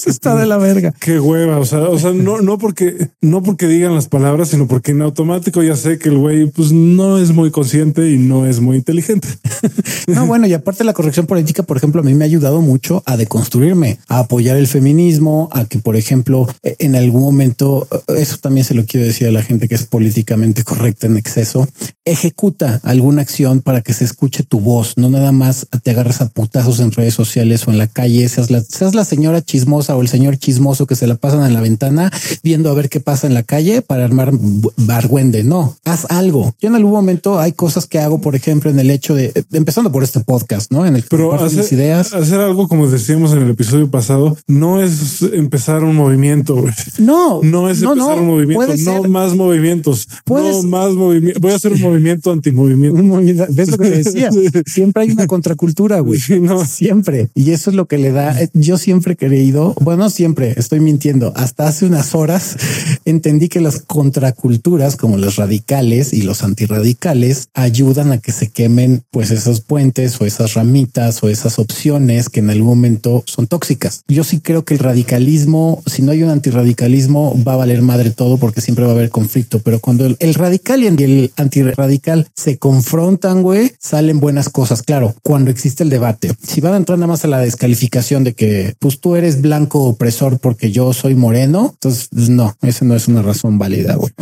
eso está de la verga. Qué hueva, o sea, o sea, no, no porque, no porque digan las palabras, sino porque en automático ya sé que el güey, pues no es muy consciente y no es muy inteligente. *laughs* no, bueno, y aparte la corrección política, por ejemplo, a mí me ha ayudado mucho a deconstruirme, a apoyar el feminismo, a que, por ejemplo, en algún momento, eso también se lo quiero decir a la gente que es políticamente correcta en exceso, ejecuta alguna acción para que se escuche tu voz, no nada más te agarres a putazos en redes sociales o en la calle, seas la, seas la señora chismosa o el señor chismoso que se la pasan en la ventana viendo a ver qué pasa en la calle para armar bargüende. No, haz algo. Yo en algún momento hay cosas que hago, por ejemplo, en el hecho de, empezando por este podcast, ¿no? En el que Pero hacer, ideas. hacer algo como decíamos en el episodio pasado, no es empezar un movimiento. No, no es empezar un movimiento, no más movimientos, no más movimiento. Voy a hacer un movimiento antimovimiento. ¿Ves lo que decía? *laughs* Siempre hay una contracultura, güey. no. Siempre. Y eso es lo que le da. Yo siempre he creído, bueno, siempre estoy mintiendo. Hasta hace unas horas *laughs* entendí que las contraculturas, como los radicales y los antirradicales, ayudan a que se quemen pues esos puentes o esas ramitas o esas opciones que en algún momento son tóxicas. Yo sí creo que el radicalismo, si no hay un antirradicalismo, va a valer madre todo porque siempre va a haber conflicto. Pero cuando el, radical y el antirradical se confrontan, güey, salen buenas cosas. Claro, cuando existe el debate. Si van a entrar nada más a la descalificación de que pues tú eres blanco opresor porque yo soy moreno, entonces pues, no, esa no es una razón válida, güey.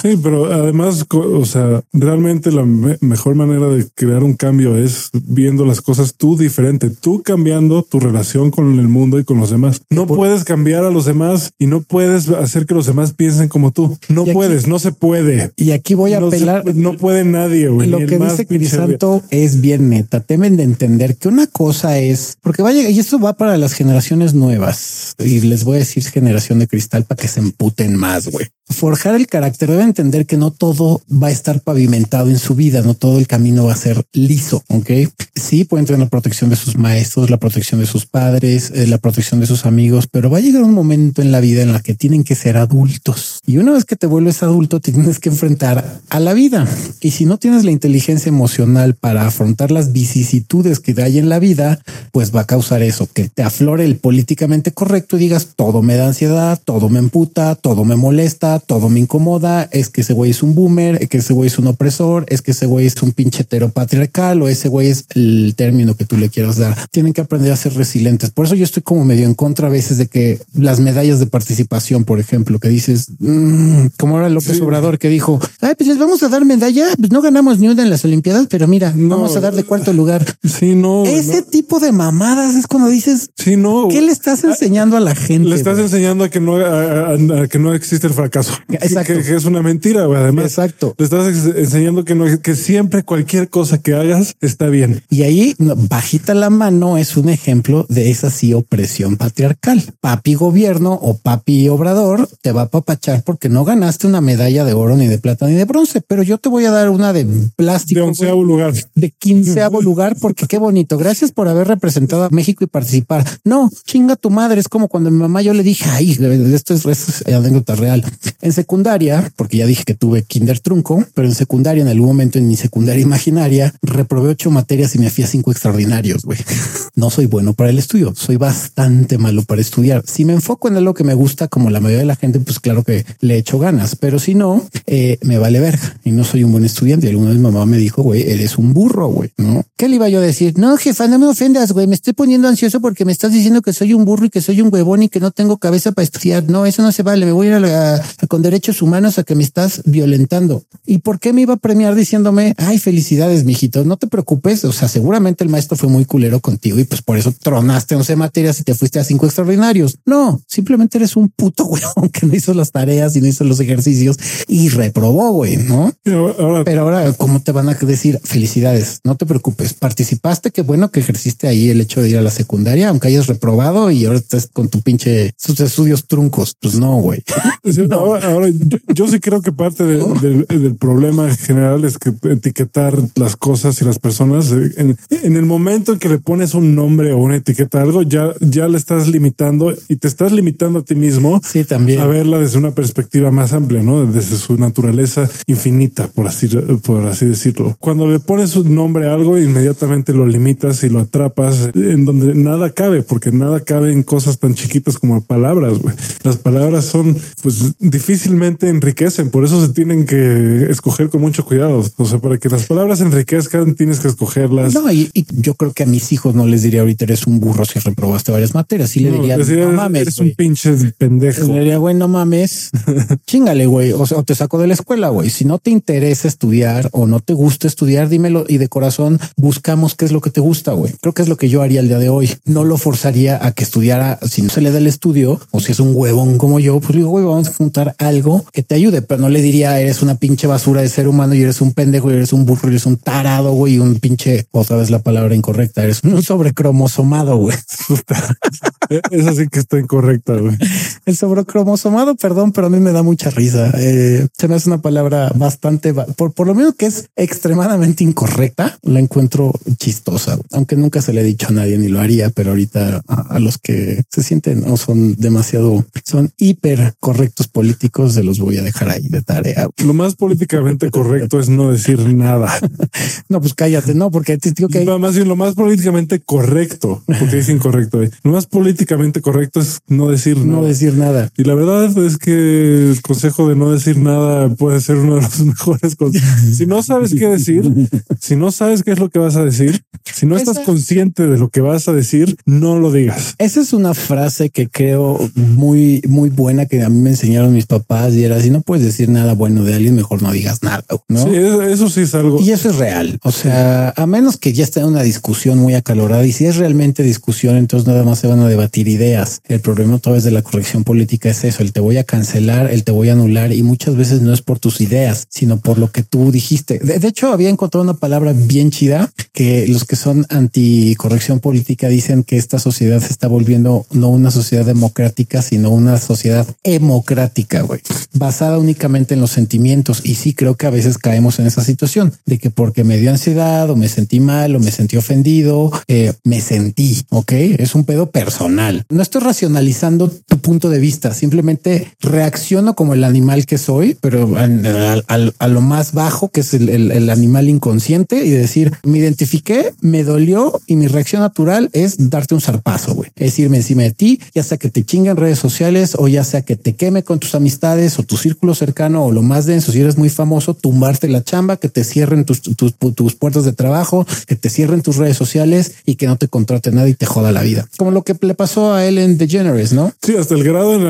Sí, pero además, o sea, realmente la mejor manera de crear un cambio es viendo las cosas tú diferente, tú cambiando tu relación con el mundo y con los demás. No puedes cambiar a los demás y no puedes hacer que los demás piensen como tú. No puedes, no se puede. Y aquí voy a apelar. no puede nadie, güey. Lo que dice Crisanto es bien neta. Temen de entender que una cosa es porque vaya, y esto va para las generaciones nuevas y les voy a decir generación de cristal para que se emputen más, güey forjar el carácter debe entender que no todo va a estar pavimentado en su vida, no todo el camino va a ser liso. Ok, sí pueden tener la protección de sus maestros, la protección de sus padres, eh, la protección de sus amigos, pero va a llegar un momento en la vida en la que tienen que ser adultos. Y una vez que te vuelves adulto, tienes que enfrentar a la vida. Y si no tienes la inteligencia emocional para afrontar las vicisitudes que hay en la vida, pues va a causar eso, que te aflore el políticamente correcto y digas todo me da ansiedad, todo me emputa, todo me molesta, todo me incomoda, es que ese güey es un boomer, que ese güey es un opresor, es que ese güey es un pinche patriarcal o ese güey es el término que tú le quieras dar. Tienen que aprender a ser resilientes. Por eso yo estoy como medio en contra a veces de que las medallas de participación, por ejemplo, que dices, mm, como era López Obrador que dijo, ay, pues les vamos a dar medalla, pues no ganamos ni una en las Olimpiadas, pero mira, vamos a dar de cuarto lugar. Sí, no. Ese tipo de mamadas es cuando dices, sí, no. ¿Qué le estás enseñando a la gente? Le estás enseñando a que no, a que no existe el fracaso. *laughs* Exacto. Que, es una mentira, Además, exacto. Le estás enseñando que no, que siempre cualquier cosa que hagas está bien. Y ahí bajita la mano es un ejemplo de esa sí opresión patriarcal. Papi gobierno o papi obrador te va a papachar porque no ganaste una medalla de oro ni de plata ni de bronce, pero yo te voy a dar una de plástico. De onceavo lugar. De quinceavo *laughs* lugar, porque qué bonito. Gracias por haber representado a México y participar. No, chinga tu madre. Es como cuando mi mamá yo le dije, ay, esto es, esto es anécdota real. En secundaria, porque ya dije que tuve kinder trunco, pero en secundaria, en algún momento en mi secundaria imaginaria, reprobé ocho materias y me hacía cinco extraordinarios, güey. No soy bueno para el estudio, soy bastante malo para estudiar. Si me enfoco en lo que me gusta, como la mayoría de la gente, pues claro que le echo ganas, pero si no, eh, me vale verga y no soy un buen estudiante. Alguna vez mamá me dijo, güey, eres un burro, güey, ¿no? ¿Qué le iba yo a decir? No, jefa, no me ofendas, güey, me estoy poniendo ansioso porque me estás diciendo que soy un burro que soy un huevón y que no tengo cabeza para estudiar. No, eso no se vale, me voy a ir a con derechos humanos a que me estás violentando. ¿Y por qué me iba a premiar diciéndome, ay, felicidades, mijito, no te preocupes? preocupes. O sea, seguramente el maestro fue muy culero contigo y pues por eso tronaste 11 materias y te fuiste a cinco extraordinarios. No, simplemente eres un puto *laughs* huevón que no hizo las tareas y no hizo los ejercicios y reprobó, güey, ¿no? Pero ahora, Pero ahora, ¿cómo te van a decir felicidades? No te preocupes, participaste, qué bueno que ejerciste ahí el hecho de ir a la secundaria, aunque hayas reprobado y ahora estás con tu pinche sus estudios truncos. Pues no, güey. *laughs* Ahora, yo, sí creo que parte del problema general es que etiquetar las cosas y las personas eh, en, el momento en que le pones un nombre o una etiqueta a algo, ya, ya le estás limitando y te estás limitando a ti mismo sí, también. a verla desde una perspectiva más amplia, ¿no? Desde su naturaleza infinita, por así, por así decirlo. Cuando le pones un nombre a algo, inmediatamente lo limitas y lo atrapas en donde nada cabe, porque nada cabe en cosas tan chiquitas como palabras. Las palabras son, pues, difícilmente enriquecen, por eso se tienen que escoger con mucho cuidado. O sea, para que las palabras enriquezcan, tienes que escogerlas. No, y, yo creo que a mis hijos no les diría ahorita eres un burro si reprobaste varias materias. Sí le diría, no, mames. Eres un pinche pendejo. Le diría, güey, no mames. *laughs* Chingale, güey. O sea, o te saco de la escuela, güey. Si no te interesa estudiar o no te gusta estudiar, dímelo y de corazón buscamos qué es lo que te gusta, güey. Creo que es lo que yo haría el día de hoy. No lo forzaría a que estudiara si no se le da el estudio o si es un huevón como yo, pues digo, güey, vamos a juntar algo que te ayude, pero no le diría eres una pinche basura de ser humano y eres un pendejo y eres un burro y eres un tarado, güey, y un pinche, otra vez la palabra incorrecta, eres un sobrecromosomado, güey. *laughs* Esa sí que está incorrecta, güey. El sobrecromosomado, perdón, pero a mí me da mucha risa. Eh, se me hace una palabra bastante, por, por lo menos que es extremadamente incorrecta, la encuentro chistosa, aunque nunca se le he dicho a nadie ni lo haría, pero ahorita a, los que se sienten o son demasiado, son hiper correctos políticos, se los voy a dejar ahí de tarea. Lo más políticamente correcto es no decir nada. *laughs* no, pues cállate, no, porque te digo que más bien lo más políticamente correcto, porque es incorrecto. Eh. Lo más políticamente correcto es no decir no decir nada. Y la verdad es que el consejo de no decir nada puede ser uno de los *laughs* mejores consejos. Si no sabes qué decir, si no sabes qué es lo que vas a decir, si no estás consciente de lo que vas a decir, no lo digas. Esa es una frase que creo muy, muy buena que a mí me enseñaron mis papás y era si no puedes decir nada bueno de alguien, mejor no digas nada. ¿no? Sí, eso sí es algo. Y eso es real. O sea, a menos que ya esté en una discusión muy acalorada y si es realmente discusión, entonces nada más se van a debatir ideas. El problema otra vez de la corrección política es eso, el te voy a cancelar, el te voy a anular y muchas veces no es por tus ideas, sino por lo que tú dijiste. De, hecho, había encontrado una palabra bien chida que los que son anticorrección política dicen que esta sociedad se está volviendo no una sociedad democrática, sino una sociedad democrática, güey, basada únicamente en los sentimientos. Y sí creo que a veces caemos en esa situación de que porque me dio ansiedad o me sentí mal o me sentí ofendido, eh, me sentí, ok, es un pedo personal. No estoy racionalizando tu punto de vista, simplemente reacciono como el animal que soy, pero a, lo más bajo, que es el, animal inconsciente y decir, me identifiqué, me dolió y mi reacción natural es darte un zarpazo, güey. Es irme encima de ti, ya sea que te chingue en redes sociales o ya sea que te queme con tus amistades o tu círculo cercano o lo más denso, si eres muy famoso, tumbarte la chamba, que te cierren tus, tus, tus puertas de trabajo, que te cierren tus redes sociales y que no te contrate nada y te joda la vida. Como lo que le pasó a él en DeGeneres, ¿no? Sí, hasta el grado en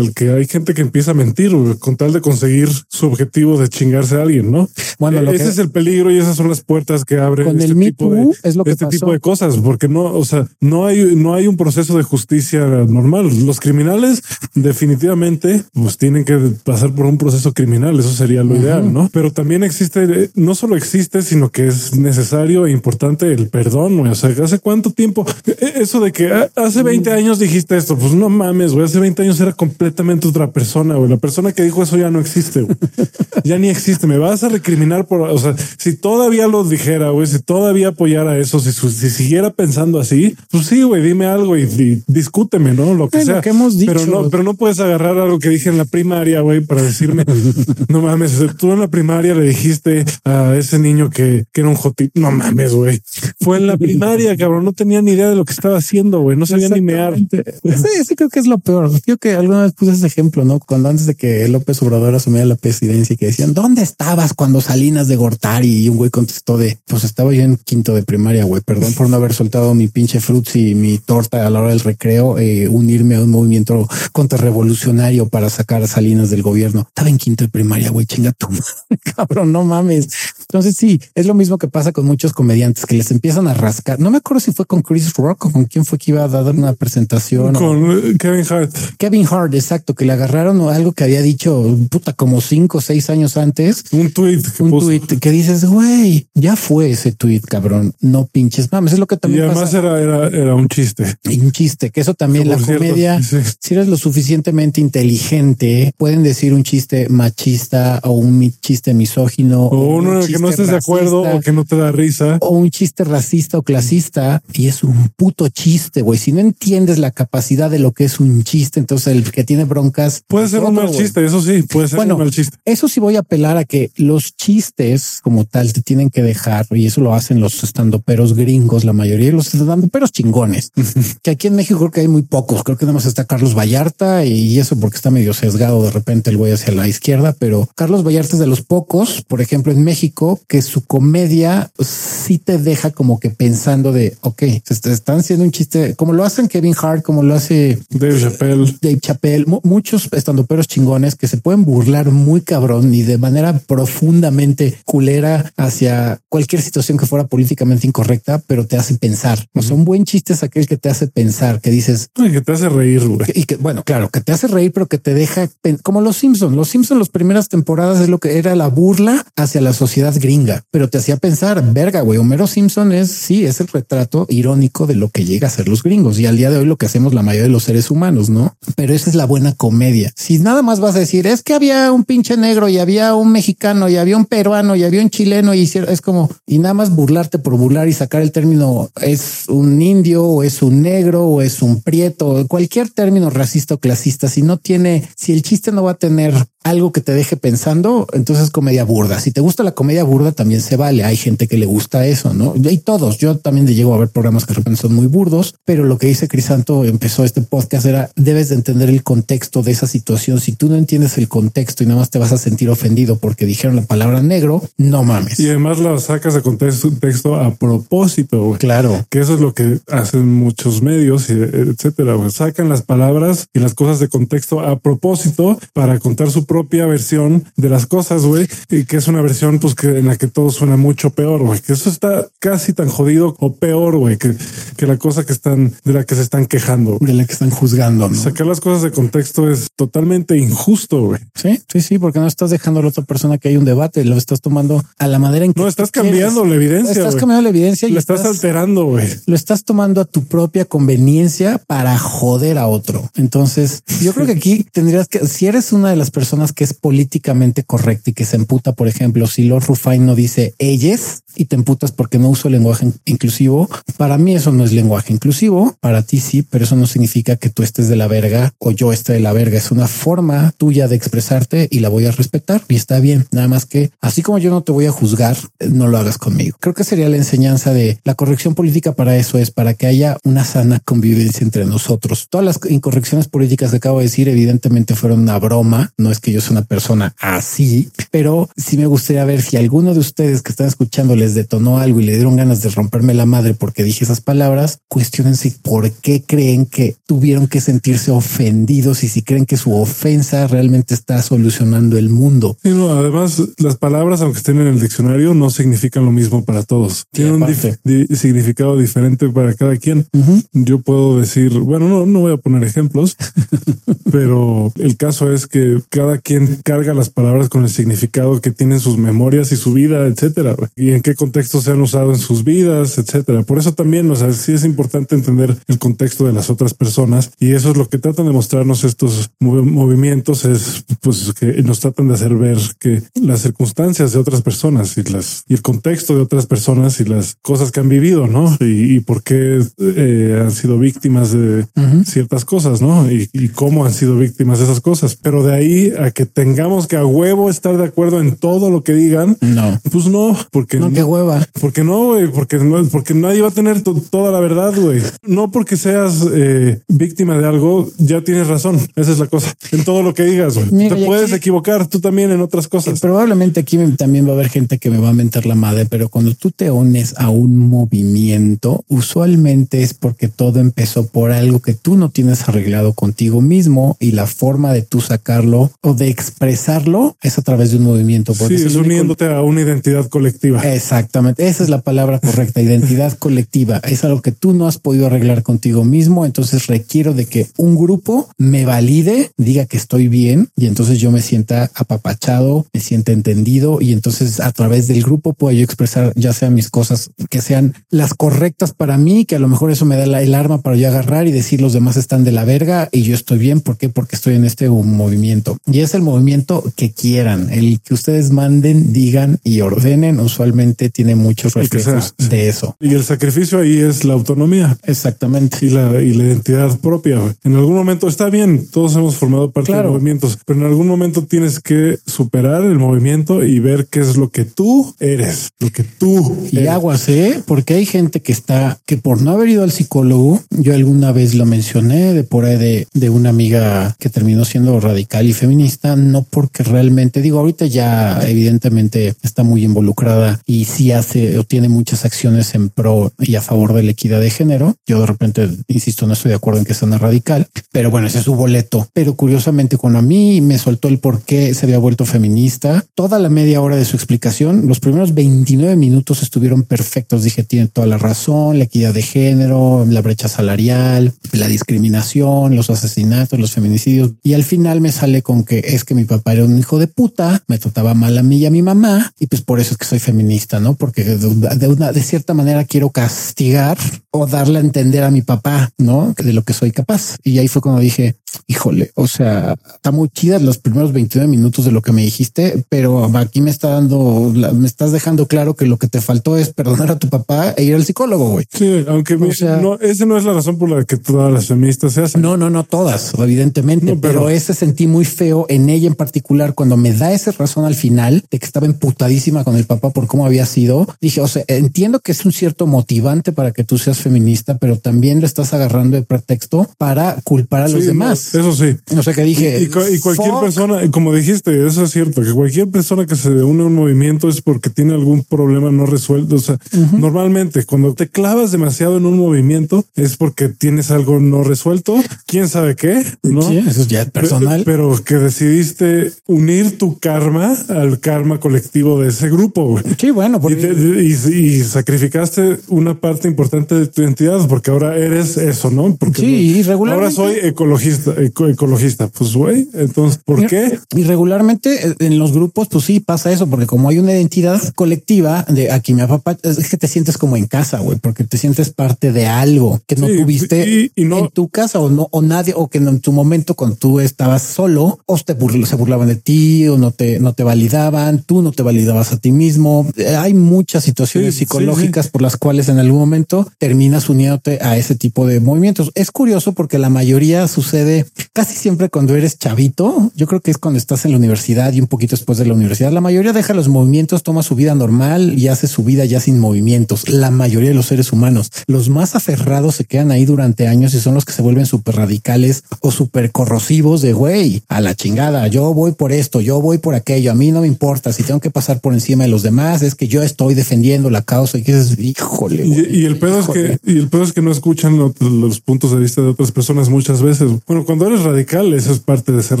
el que hay gente que empieza a mentir con tal de conseguir su objetivo de chingarse a alguien, ¿no? Bueno, lo ese es el peligro y esas son las puertas que abren con este el tipo de, es lo que este tipo de cosas, porque no, o sea, no hay, no hay un proceso de justicia normal. Los criminales definitivamente pues tienen que pasar por un proceso criminal. Eso sería lo ideal, ¿no? Pero también existe, no solo existe, sino que es necesario e importante el perdón. O sea, hace cuánto tiempo e, eso de que ah, hace 20 años dijiste esto, pues no mames, güey. Hace 20 años era completamente otra persona. Güey. La persona que dijo eso ya no existe. *laughs* ya ni existe. Me vas a recriminar por, o sea, si todavía lo dijera, güey, si todavía apoyara eso, si, si siguiera pensando así, pues sí, güey, dime algo y, discúteme, ¿no? Lo que sea. que hemos dicho. Pero no, pero no puedes agarrar algo que dije en la primaria, güey, para decirme, *laughs* no mames, tú en la primaria le dijiste a ese niño que, que era un jotito. No mames, güey. Fue en la primaria, *laughs* cabrón. No tenía ni idea de lo que estaba haciendo, güey. No sabía ni mear. Sí, sí, creo que es lo peor. Yo que alguna vez puse ese ejemplo, ¿no? Cuando antes de que López Obrador asumiera la presidencia y que decían, ¿dónde estabas cuando Salinas de Gortari? Y un güey contestó de, pues estaba yo en quinto de primaria, güey. Perdón por no haber soltado mi pinche fruits y mi torta a la hora del recreo, eh, unirme a un movimiento contrarrevolucionario para sacar a Salinas del gobierno. Estaba en quinto de primaria, güey, chinga tú. *laughs* Cabrón, no mames. Entonces sí, es lo mismo que pasa con muchos comediantes que les empiezan a rascar. No me acuerdo si fue con Chris Rock o con quién fue que iba a dar una presentación. Con Kevin Hart. Kevin Hart, exacto, que le agarraron algo que había dicho puta como cinco o seis años antes. Un tweet. Un tweet que dices, güey, ya fue ese tweet, cabrón. No pinches mames. Es lo que también. Y además Era, era, era, un chiste. Y un chiste, que eso también la comedia, si eres lo suficientemente inteligente, pueden decir un chiste machista o un chiste misógino o, uno que no estés de acuerdo o que no te da risa o un chiste racista o clasista y es un puto chiste, güey. Si no entiendes la capacidad de lo que es un chiste, entonces el que tiene broncas puede ser un mal chiste. Eso sí, puede ser un mal chiste. Eso sí voy a apelar a que los chistes como tal te tienen que dejar y eso lo hacen los estandoperos gringos, la mayoría de los estandoperos chingones, *laughs* que aquí en México creo que hay muy pocos. Creo que nada más está Carlos Vallarta y eso porque está medio sesgado de repente el güey hacia la izquierda, pero Carlos Vallarta es de los pocos, por ejemplo, en México, que su comedia sí te deja como que pensando de, ok, se están haciendo un chiste, como lo hacen Kevin Hart, como lo hace Dave Chappelle, Dave Chappelle, muchos estandoperos chingones que se pueden burlar muy cabrón y de manera profundamente culera hacia cualquier situación que fuera políticamente incorrecta, pero te hace pensar. O sea, un buen chiste es aquel que te hace pensar, que dices... que te hace reír, Y que, bueno, claro, que te hace reír, pero que te deja... Como los Simpsons. Los Simpsons, las primeras temporadas es lo que era la burla hacia la sociedad gringa, pero te hacía pensar, verga, güey, Homero Simpson es, sí, es el retrato irónico de lo que llega a ser los gringos. Y al día de hoy lo que hacemos la mayoría de los seres humanos, ¿no? Pero esa es la buena comedia. Si nada más vas a decir, es que había un pinche negro y había un mexicano y había un peruano y había un chileno y es como, y nada más burlarte por burlar y sacar el término es un indio o es un negro o es un prieto, cualquier término racista o clasista, si no tiene, si el chiste no va a tener algo que te deje pensando, entonces comedia burda. Si te gusta la comedia burda, también se vale. Hay gente que le gusta eso, ¿no? Y todos. Yo también llego a ver programas que de repente son muy burdos, pero lo que dice Crisanto empezó este podcast era debes de entender el contexto de esa situación. Si tú no entiendes el contexto y nada más te vas a sentir ofendido porque dijeron la palabra negro, no mames. Y además la sacas de contexto a propósito. Claro. Que eso es lo que hacen muchos medios, y etcétera. Sacan las palabras y las cosas de contexto a propósito para contar su propia versión de las cosas, güey, y que es una versión pues que en la que todo suena mucho peor, güey, que eso está casi tan jodido o peor, güey, que, que la cosa que están, de la que se están quejando. De la que están juzgando. ¿no? Sacar las cosas de contexto es totalmente injusto, güey. Sí, sí, sí, porque no estás dejando a la otra persona que hay un debate, lo estás tomando a la manera en que No, estás cambiando la evidencia. Estás cambiando la evidencia y lo estás, alterando, güey. Lo estás tomando a tu propia conveniencia para joder a otro. Entonces, yo creo que aquí tendrías que, si eres una de las personas que es políticamente correcta y que se emputa, por ejemplo, si Lord Rufine no dice ellas y te emputas porque no uso lenguaje inclusivo, para mí eso no es lenguaje inclusivo, para ti sí, pero eso no significa que tú estés de la verga o yo esté de la verga. Es una forma tuya de expresarte y la voy a respetar y está bien. Nada más que así como yo no te voy a juzgar, no lo hagas conmigo. Creo que sería la enseñanza de la corrección política para eso es para que haya una sana convivencia entre nosotros. Todas las incorrecciones políticas que acabo de decir evidentemente fueron una broma, no es que yo soy una persona así, pero sí me gustaría ver si alguno de ustedes que están escuchando les detonó algo y le dieron ganas de romperme la madre porque dije esas palabras, cuestionense por qué creen que tuvieron que sentirse ofendidos y si creen que su ofensa realmente está solucionando el mundo. además, las palabras, aunque estén en el diccionario, no significan lo mismo para todos. Tienen un significado diferente para cada quien. Yo puedo decir, bueno, no, no voy a poner ejemplos, *laughs* pero el caso es que cada quien carga las palabras con el significado que tienen sus memorias y su vida, etcétera, y en qué contexto se han usado en sus vidas, etcétera. Por eso también, o sea, sí es importante entender el contexto de las otras personas y eso es lo que tratan de mostrarnos estos movimientos es pues que nos tratan de hacer ver que las circunstancias de otras personas y las y el contexto de otras personas y las cosas que han vivido, ¿no? Y, por qué eh, han sido víctimas de ciertas cosas, ¿no? Y, y cómo han sido víctimas de esas cosas. Pero de ahí a que tengamos que a huevo estar de acuerdo en todo lo que digan. No, pues no, porque no, que hueva. Porque no, güey, porque no, porque nadie va a tener toda la verdad, güey. No porque seas eh, víctima de algo, ya tienes razón. Esa es la cosa. En todo lo que digas, güey. Te puedes equivocar tú también en otras cosas. probablemente aquí también va a haber gente que me va a mentar la madre, pero cuando tú te unes a un movimiento, usualmente es porque todo empezó por algo que tú no tienes arreglado contigo mismo y la forma de tú sacarlo o de expresarlo es a través de un movimiento. Porque sí, es, uniéndote a una identidad colectiva. Exactamente. Esa es la palabra correcta. Identidad *laughs* colectiva. Es algo que tú no has podido arreglar contigo mismo. Entonces requiero de que un grupo me valide, diga que estoy bien y entonces yo me sienta apapachado, me sienta entendido y entonces a través del grupo puedo yo expresar ya sea mis cosas que sean las correctas para mí, que a lo mejor eso me da el arma para yo agarrar y decir los demás están de la verga y yo estoy bien. ¿Por qué? Porque estoy en este movimiento y es el movimiento que quieran, el que ustedes manden, digan y ordenen. Usualmente tiene muchos reflejos de eso. Y el sacrificio ahí es la autonomía. Exactamente. Y la, y la identidad propia. En algún momento está bien. Todos hemos formado parte de movimientos, pero en algún momento tienes que superar el movimiento y ver qué es lo que tú eres, lo que tú y aguas, ¿eh? Porque hay gente que está, que por no haber ido al psicólogo, yo alguna vez lo mencioné de por ahí de, de una amiga que terminó siendo radical y feminista, no porque realmente digo, ahorita ya evidentemente está muy involucrada y sí hace o tiene muchas acciones en pro y a favor de la equidad de género. Yo de repente, insisto, no estoy de acuerdo en que sea una radical, pero bueno, ese es su boleto. Pero curiosamente, cuando a mí me soltó el por qué se había vuelto feminista, toda la media hora de su explicación, los primeros 29 minutos estuvieron perfectos. Dije, tiene toda la razón, la equidad de género, la brecha salarial, la discriminación, los asesinatos, los feminicidios. Y al final me sale con que es que mi papá era un hijo de puta, me trataba mal a mí y a mi mamá, y pues por eso es que soy feminista, ¿no? Porque de, una, de cierta manera quiero castigar o darle a entender a mi papá, ¿no? De lo que soy capaz. Y ahí fue cuando dije, híjole, o sea, está muy chida los primeros 29 minutos de lo que me dijiste, pero aquí me está dando, me estás dejando claro que lo que te faltó es perdonar a tu papá e ir al psicólogo, güey. Sí, aunque no, esa no es la razón por la que todas las feministas se hacen. No, no, no todas, evidentemente, pero... ese sentí muy feo en ella en particular cuando me da esa razón al final de que estaba emputadísima con el papá por cómo había sido. Dije, o sea, entiendo que es un cierto motivante para que tú seas feminista, pero también lo estás agarrando de pretexto para culpar a los demás. Eso sí. O sea, que dije. Y, cualquier persona, como dijiste, eso es cierto, que cualquier persona que se une a un movimiento es porque tiene algún problema no resuelto. O sea, normalmente cuando te clavas demasiado en un movimiento es porque tienes algo no resuelto. Quién sabe qué, no? Sí, eso es ya personal. Pero, que decidiste unir tu karma al karma colectivo de ese grupo. Sí, bueno, y, sacrificaste una parte importante de tu identidad porque ahora eres eso, no? Porque sí, regularmente. Ahora soy ecologista, ecologista. Pues güey, entonces, ¿por qué? Y regularmente eh, en los grupos, pues sí pasa eso, porque como hay una identidad colectiva de aquí mi papá, es que te sientes como en casa, güey, porque te sientes parte de algo que no tuviste en tu casa o no, o nadie, o que en tu momento cuando tú estabas solo, o te se burlaban de ti o no te, no te validaban, tú no te validabas a ti mismo. Hay muchas situaciones psicológicas por las cuales en algún momento terminas uniéndote a ese tipo de movimientos. Es curioso porque la mayoría sucede casi siempre cuando eres chavito. Yo creo que es cuando estás en la universidad y un poquito después de la universidad. La mayoría deja los movimientos, toma su vida normal y hace su vida ya sin movimientos. La mayoría de los seres humanos, los más aferrados se quedan ahí durante años y son los que se vuelven súper radicales o súper corrosivos de güey a la chingada. Yo voy por esto, yo voy por aquello. A mí no me importa si tengo que pasar por encima de los demás. Es que yo estoy defendiendo la causa y que es híjole. Y, el pedo es que y el pedo es que no escuchan los puntos de vista de otras personas muchas veces. Bueno, cuando eres radical, eso es parte de ser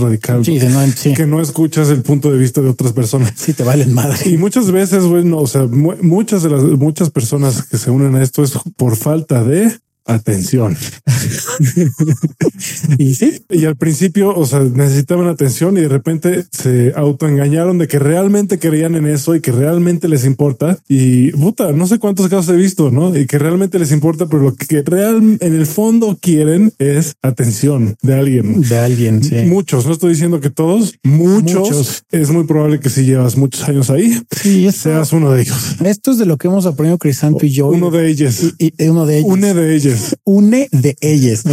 radical. Sí, que no escuchas el punto de vista de otras personas. Sí, te valen madre. Y muchas veces, bueno, o sea, muchas de las muchas personas que se unen a esto es por falta de atención. *laughs* y sí, y al principio, o sea, necesitaban atención y de repente se autoengañaron de que realmente creían en eso y que realmente les importa. Y puta, no sé cuántos casos he visto, no? Y que realmente les importa, pero lo que real en el fondo quieren es atención de alguien, de alguien. Sí. Muchos, no estoy diciendo que todos, muchos. Es muy probable que si llevas muchos años ahí, sí, seas uno de ellos. Esto es de lo que hemos aprendido Crisanto y yo. Uno de ellos. Y, uno de ellos. Uno de ellos une de ellas.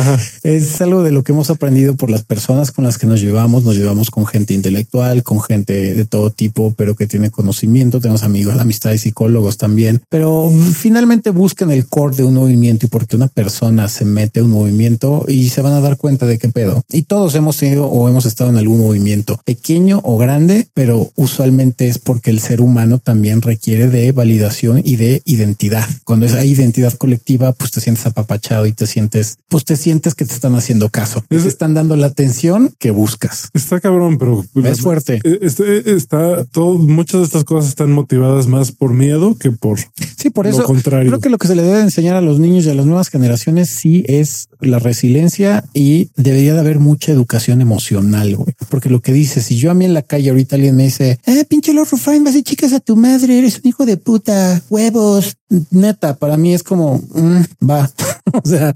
Es algo de lo que hemos aprendido por las personas con las que nos llevamos. Nos llevamos con gente intelectual, con gente de todo tipo, pero que tiene conocimiento. Tenemos amigos, amistades, psicólogos también. Pero finalmente buscan el core de un movimiento y porque una persona se mete a un movimiento y se van a dar cuenta de qué pedo. Y todos hemos sido o hemos estado en algún movimiento pequeño o grande, pero usualmente es porque el ser humano también requiere de validación y de identidad. Cuando es identidad colectiva, pues te sientes a papá apapachado y te sientes, pues te sientes que te están haciendo caso, te están dando la atención que buscas. Está cabrón, pero es fuerte. Este, está todo, muchas de estas cosas están motivadas más por miedo que por sí, por eso contrario. Creo que lo que se le debe enseñar a los niños y a las nuevas generaciones sí es la resiliencia y debería de haber mucha educación emocional, güey. Porque lo que dice, si yo a mí en la calle ahorita alguien me dice, eh, pinche Lord Rufine, vas a chicas a tu madre, eres un hijo de puta, huevos. Neta, para mí es como, mm, va. *laughs* o sea,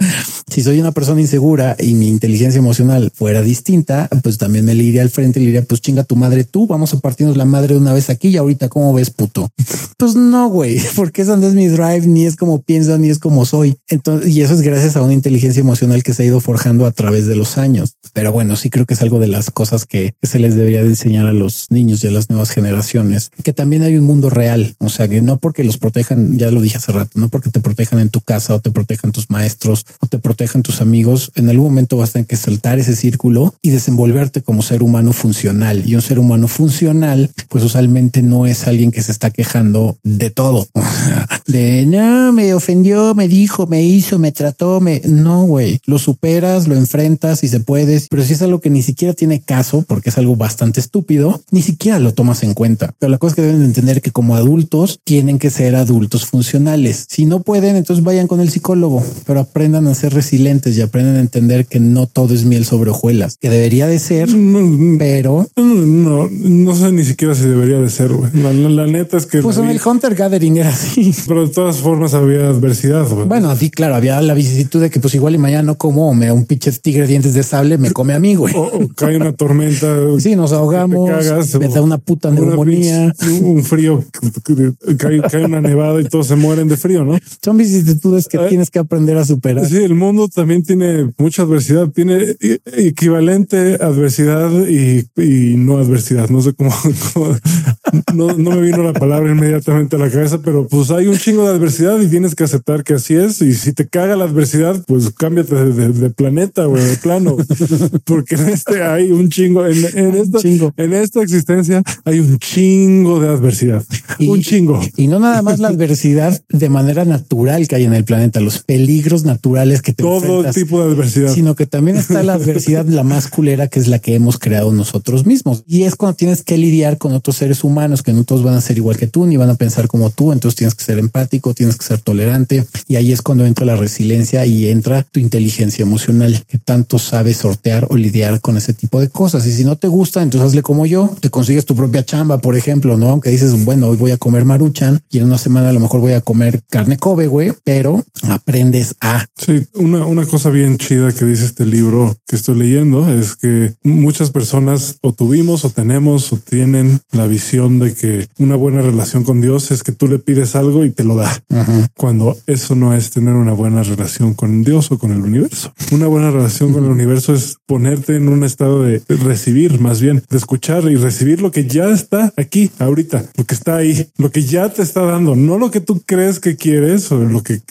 si soy una persona insegura y mi inteligencia emocional fuera distinta, pues también me le iría al frente y le diría, pues chinga tu madre tú, vamos a partirnos la madre de una vez aquí y ahorita, ¿cómo ves, puto? *laughs* Pues no, güey, *laughs* porque eso no es mi drive, ni es como pienso, ni es como soy. Entonces, y eso es gracias a una inteligencia emocional que se ha ido forjando a través de los años. Pero bueno, sí creo que es algo de las cosas que, se les debería de enseñar a los niños y a las nuevas generaciones, que también hay un mundo real. O sea, que no porque los protejan, ya lo dije hace rato, no porque te protejan en tu casa o te protejan tus maestros o te protejan tus amigos, en algún momento vas a tener que saltar ese círculo y desenvolverte como ser humano funcional. Y un ser humano funcional, pues usualmente no es alguien que se está quejando de todo. *laughs* de no, me ofendió, me dijo, me hizo, me trató, me... No, güey, lo superas, lo enfrentas y se puedes, pero si es algo que ni siquiera tiene caso, porque es algo bastante estúpido, ni siquiera lo tomas en cuenta. Pero la cosa es que deben entender que como adultos tienen que ser adultos funcionales. Si no pueden, entonces vayan con el psicólogo, pero aprendan a ser resilientes y aprendan a entender que no todo es miel sobre hojuelas, que debería de ser, pero no, no sé ni siquiera si debería de ser. La, neta es que pues en el Hunter Gathering era así, pero de todas formas había adversidad. Bueno, sí, claro, había la vicisitud de que pues igual y mañana no como me da un pinche tigre dientes de sable, me come a mí, güey. *laughs* O, cae una tormenta. *laughs* Sí, nos ahogamos, me da una puta neumonía, un frío, cae, cae, una nevada y todos se mueren de frío, ¿no? Son vicisitudes que tienes que aprender a superar. Sí, el mundo también tiene mucha adversidad, tiene equivalente adversidad y, y no adversidad. No sé *laughs* cómo, no, no, me vino la palabra inmediatamente a la cabeza, pero pues hay un chingo de adversidad y tienes que aceptar que así es. Y si te caga la adversidad, pues cámbiate de, planeta o de plano, *laughs* porque en este hay un chingo, en, en, esta, en esta existencia hay un chingo de adversidad, un chingo. Y no nada más la adversidad de manera natural que hay en el planeta, los peligros naturales que te todo tipo de adversidad, sino que también está la adversidad la más culera que es la que hemos creado nosotros mismos. Y es cuando tienes que lidiar con otros seres humanos que no todos van a ser igual que tú ni van a pensar como tú. Entonces tienes que ser empático, tienes que ser tolerante y ahí es cuando entra la resiliencia y entra tu inteligencia emocional que tanto sabes sortear o lidiar con ese tipo de cosas. Y si no te gusta, entonces hazle como yo, te consigues tu propia chamba, por ejemplo, no? Aunque dices, bueno, hoy voy a comer maruchan y en una semana a lo mejor voy a comer carne Kobe, güey, pero aprendes a. Sí, una, una cosa bien chida que dice este libro que estoy leyendo es que muchas personas o tuvimos o tenemos o tienen la visión de que una buena relación con Dios es que tú le pides algo y te lo da. Cuando eso no es tener una buena relación con Dios o con el universo. Una buena relación con el universo es ponerte en un estado de recibir, más bien, de escuchar y recibir lo que ya está aquí, ahorita, lo que está ahí, lo que ya te está dando, no lo que tú crees que quieres o lo que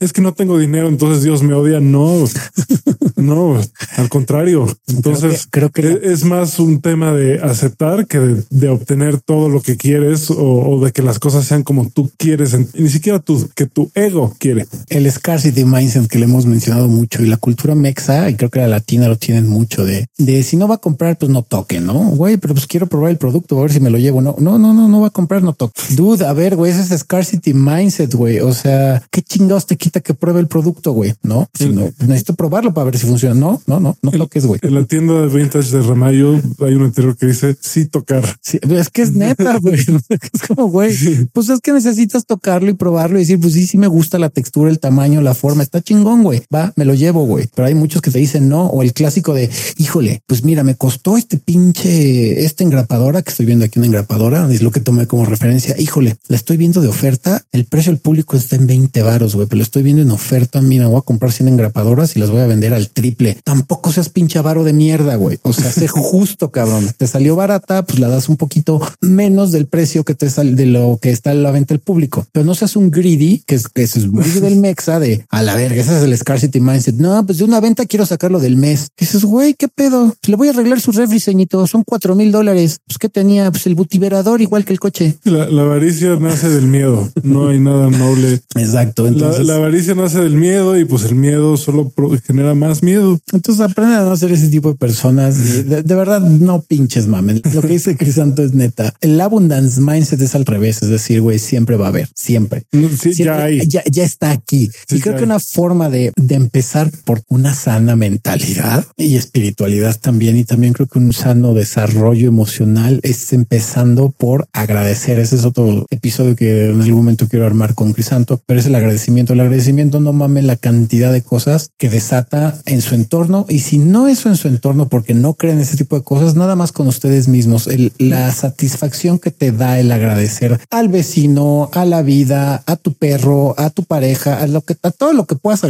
es que no tengo dinero, entonces Dios me odia. No, *laughs* no, al contrario. Entonces creo que, es más un tema de aceptar que de, obtener todo lo que quieres o, de que las cosas sean como tú quieres, ni siquiera tú, que tu ego quiere. El scarcity mindset que le hemos mencionado mucho y la cultura mexa y creo que la latina lo tienen mucho de, de si no va a comprar, pues no toque, no güey, pero pues quiero probar el producto, a ver si me lo llevo. No, no, no, no, no va a comprar, no toque. Dude, a ver, güey, ese es scarcity mindset, güey. O sea, qué chingados te quita que pruebe el producto, güey, no? Si no, necesito probarlo para ver si funciona. No, no, no, no toques, güey. En la tienda de vintage de Ramayo hay un interior que dice sí tocar. Sí, es que es neta, *laughs* güey. *laughs* es como, güey, pues es que necesitas tocarlo y probarlo y decir, pues sí, sí me gusta la textura, el tamaño, la forma, está chingón, güey. Va, me lo llevo, güey. Pero hay muchos que te dicen no, o el clásico de, híjole, pues mira, me costó este pinche, esta engrapadora que estoy viendo aquí, una engrapadora, es lo que tomé como referencia. Híjole, la estoy viendo de oferta. El precio del público está en 20 varos, güey, pero lo estoy viendo en oferta. Mira, voy a comprar 100 engrapadoras y las voy a vender al triple. Tampoco seas pinche avaro de mierda, güey. O sea, sé *laughs* justo, cabrón. Te salió barata, pues la das un poquito menos del precio que te sale de lo que está en la venta el público, pero no seas un greedy, que es, que es muy del mexa de a la verga. Ese es el scarcity mindset. No, pues de una venta quiero sacarlo del mes. dices, güey, qué pedo. le voy a arreglar su refri, ceñito. Son cuatro mil dólares. Pues que tenía pues el butiverador igual que el coche. La, avaricia nace del miedo. No hay nada noble. Exacto. Entonces... La, avaricia nace del miedo y pues el miedo solo genera más miedo. Entonces aprende a no ser ese tipo de personas. de, verdad, no pinches mamen. Lo que dice Crisanto es neta. El abundance mindset es al revés. Es decir, güey, siempre va a haber, siempre. ya, ya, está aquí. y creo que una forma de, de empezar por una sana mentalidad y espiritualidad también. Y también creo que un sano desarrollo emocional es empezando por agradecer. Ese es otro episodio que en algún momento quiero armar con Crisanto, pero es el agradecimiento. El agradecimiento no mames la cantidad de cosas que desata en su entorno. Y si no eso en su entorno, porque no creen ese tipo de cosas, nada más con ustedes mismos, la satisfacción que te da el agradecer al vecino, a la vida, a tu perro, a tu pareja, a lo que a todo lo que puedas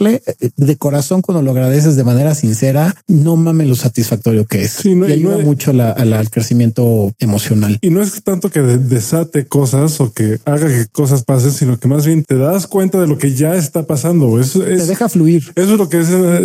agradecerle eh, de corazón cuando lo agradeces de manera sincera, no mames lo satisfactorio que es. y ayuda mucho al crecimiento emocional. Y no es tanto que desate cosas o que haga que cosas pasen, sino que más bien te das cuenta de lo que ya está pasando. Eso es, te deja fluir. Eso es lo que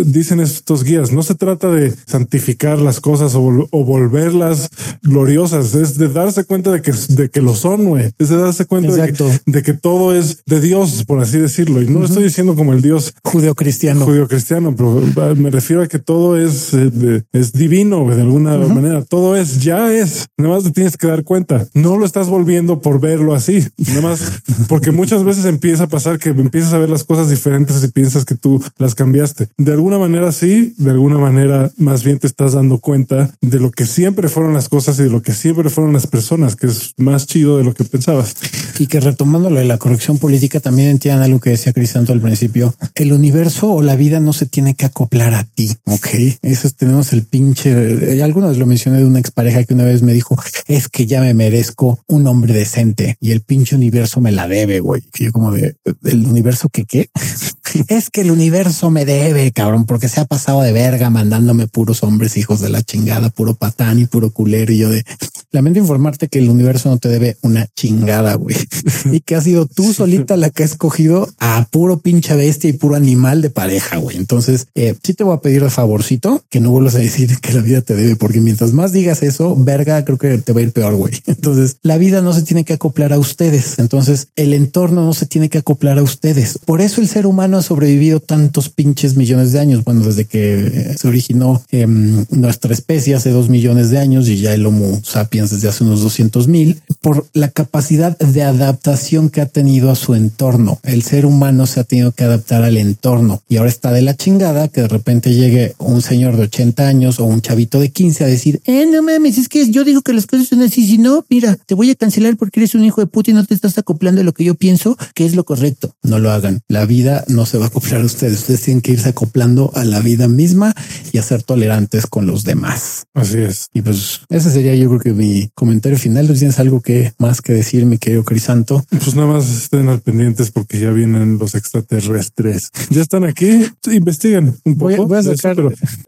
dicen estos guías. No se trata de santificar las cosas o, volverlas gloriosas. Es de darse cuenta de que, de que lo son, güey. Es de darse cuenta de que, todo es de Dios, por así decirlo. Y no estoy diciendo como el Dios judeocristiano, judeocristiano, pero me refiero a que todo es, eh, es divino de alguna manera. Todo es, ya es. Nada más te tienes que dar cuenta. No lo estás volviendo por verlo así. Nada más porque muchas veces empieza a pasar que empiezas a ver las cosas diferentes y piensas que tú las cambiaste. De alguna manera sí, de alguna manera más bien te estás dando cuenta de lo que siempre fueron las cosas y de lo que siempre fueron las personas, que es más chido de lo que pensabas. Y que retomando lo de la corrección política, también entiendan algo que decía Crisanto al principio. El universo o la vida no se tiene que acoplar a ti. Ok, eso tenemos el pinche. Eh, algunos lo mencioné de una expareja que una vez me dijo es que ya me merezco un hombre decente y el pinche universo me la debe, güey. Y yo como de el universo que qué *laughs* es que el universo me debe, cabrón, porque se ha pasado de verga mandándome puros hombres hijos de la chingada, puro patán y puro culero. Y yo de lamento informarte que el universo no te debe una chingada, güey, *laughs* y que ha sido tú solita la que ha escogido a puro pinche bestia y puro animal de pareja, güey. Entonces, eh, sí te voy a pedir de favorcito que no vuelvas a decir que la vida te debe, porque mientras más digas eso, verga, creo que te va a ir peor, güey. *laughs* Entonces, la vida no se tiene que acoplar a ustedes. Entonces, el entorno no se tiene que acoplar a ustedes. Por eso el ser humano ha sobrevivido tantos pinches millones de años. Bueno, desde que se originó em, nuestra especie hace dos millones de años y ya el Homo sapiens desde hace unos 200 mil, por la capacidad de adaptación que ha tenido a su entorno. El ser humano se ha tenido que adaptar al entorno y ahora está de la chingada que de repente llegue un señor de 80 años o un chavito de 15 a decir, eh, no mames, es que yo digo que las cosas son así. Si no, mira, te voy a cancelar porque eres un hijo de puta y no te estás acoplando a lo que yo pienso que es lo correcto. No lo hagan. La vida no se va a acoplar a ustedes. Ustedes tienen que irse acoplando a la vida misma y a ser tolerantes con los demás. Así es. Y pues ese sería yo creo que mi comentario final. ¿Tienes algo que más que decir, mi querido Crisanto? Pues nada más estén al pendientes porque ya vienen los extraterrestres. *laughs* Ya están aquí. Investigan un poco. Voy a, sacar.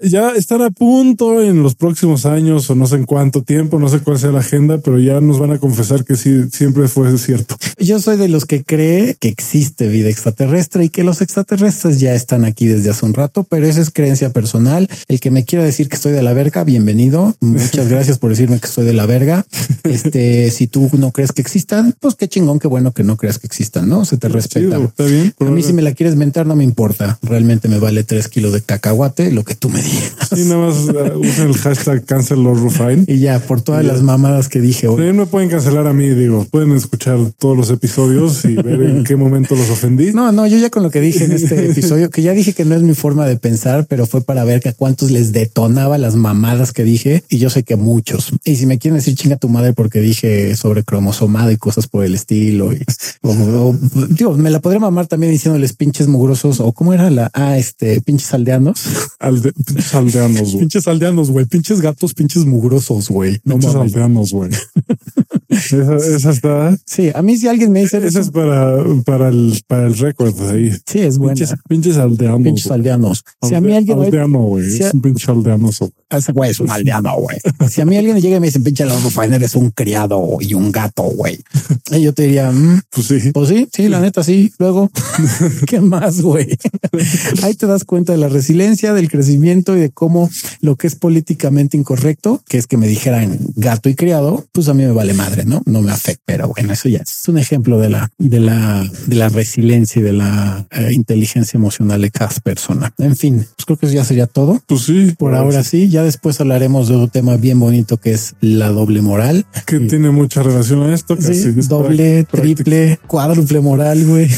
ya están a punto en los próximos años o no sé en cuánto tiempo, no sé cuál sea la agenda, pero ya nos van a confesar que sí, siempre fue cierto. Yo soy de los que cree que existe vida extraterrestre y que los extraterrestres ya están aquí desde hace un rato, pero esa es creencia personal. El que me quiera decir que estoy de la verga, bienvenido. Muchas *laughs* gracias por decirme que estoy de la verga. Este, si tú no crees que existan, pues qué chingón, qué bueno que no creas que existan, ¿no? Se te respeta. está bien. A mí si me la quieres mentar no me importa. Realmente me vale tres kilos de cacahuate, lo que tú me digas. Y nada más uh, usen el hashtag cancel los. Y ya, por todas las mamadas que dije hoy. No me pueden cancelar a mí, digo, pueden escuchar todos los episodios y ver en qué momento los ofendí. No, no, yo ya con lo que dije en este *laughs* episodio, que ya dije que no es mi forma de pensar, pero fue para ver que a cuántos les detonaba las mamadas que dije. Y yo sé que muchos. Y si me quieren decir chinga tu madre porque dije sobre cromosomado y cosas por el estilo, y, o, me la podría mamar también diciéndoles pinches mugrosos o cómo era la, ah, este, pinches aldeanos. pinches aldeanos, güey. *laughs* Pinches aldeanos, güey. Pinches gatos, pinches mugrosos, güey. No pinches aldeanos, güey. *laughs* esa, está. Sí, a mí si alguien me dice eso, es para, para el, para el récord ahí. Sí, es bueno. Pinches, aldeanos. Pinches aldeanos. Si a mí alguien. Aldeano, güey. es un pinche aldeano. Ese güey es un *laughs* aldeano, güey. si a mí alguien llega y me dice, pinche Rufiner es un criado y un gato, güey. *laughs* Y yo te diría, mm, pues sí. Pues sí, sí, la neta, sí. Luego, *laughs* ¿qué más, güey? Ahí te das cuenta de la resiliencia, del crecimiento y de cómo lo que es políticamente incorrecto, que es que me dijeran gato y criado, pues a mí me vale madre. Madre, no, no me afecta. Pero bueno, eso ya es un ejemplo de la, de la, de la resiliencia y de la eh, inteligencia emocional de cada persona. En fin, pues creo que eso ya sería todo. Pues sí, Por ahora sí, ya después hablaremos de otro tema bien bonito que es la doble moral. que tiene mucha relación a esto. Sí, casi es doble, triple, cuádruple moral, güey.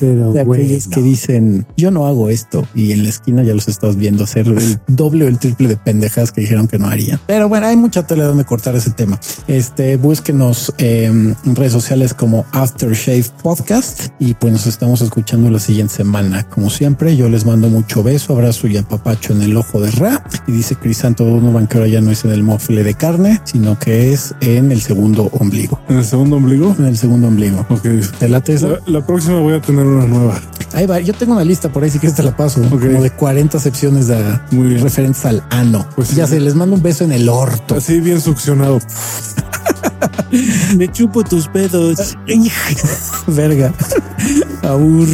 Pero De aquellos que dicen yo no hago esto y en la esquina ya los estás viendo hacer el doble o el triple de pendejas que dijeron que no harían. Pero bueno, hay mucha tela donde cortar ese tema. Este búsquenos eh, en redes sociales como Aftershave Podcast y pues nos estamos escuchando la siguiente semana. Como siempre, yo les mando mucho beso, abrazo y apapacho en el ojo de Ra. Y dice Crisanto Donovan que ahora ya no es en el mofle de carne, sino que es en el segundo ombligo. En el segundo ombligo. En el segundo ombligo. Ok. ¿Te late esa? La, la próxima voy a tener una nueva. Ahí va, yo tengo una lista por ahí, si quieres te la paso, Ok. como de 40 secciones de Muy bien. referentes al ano. Pues ya sí. se les mando un beso en el orto. Así bien succionado. *laughs* Me chupo tus pedos. Verga. Aur.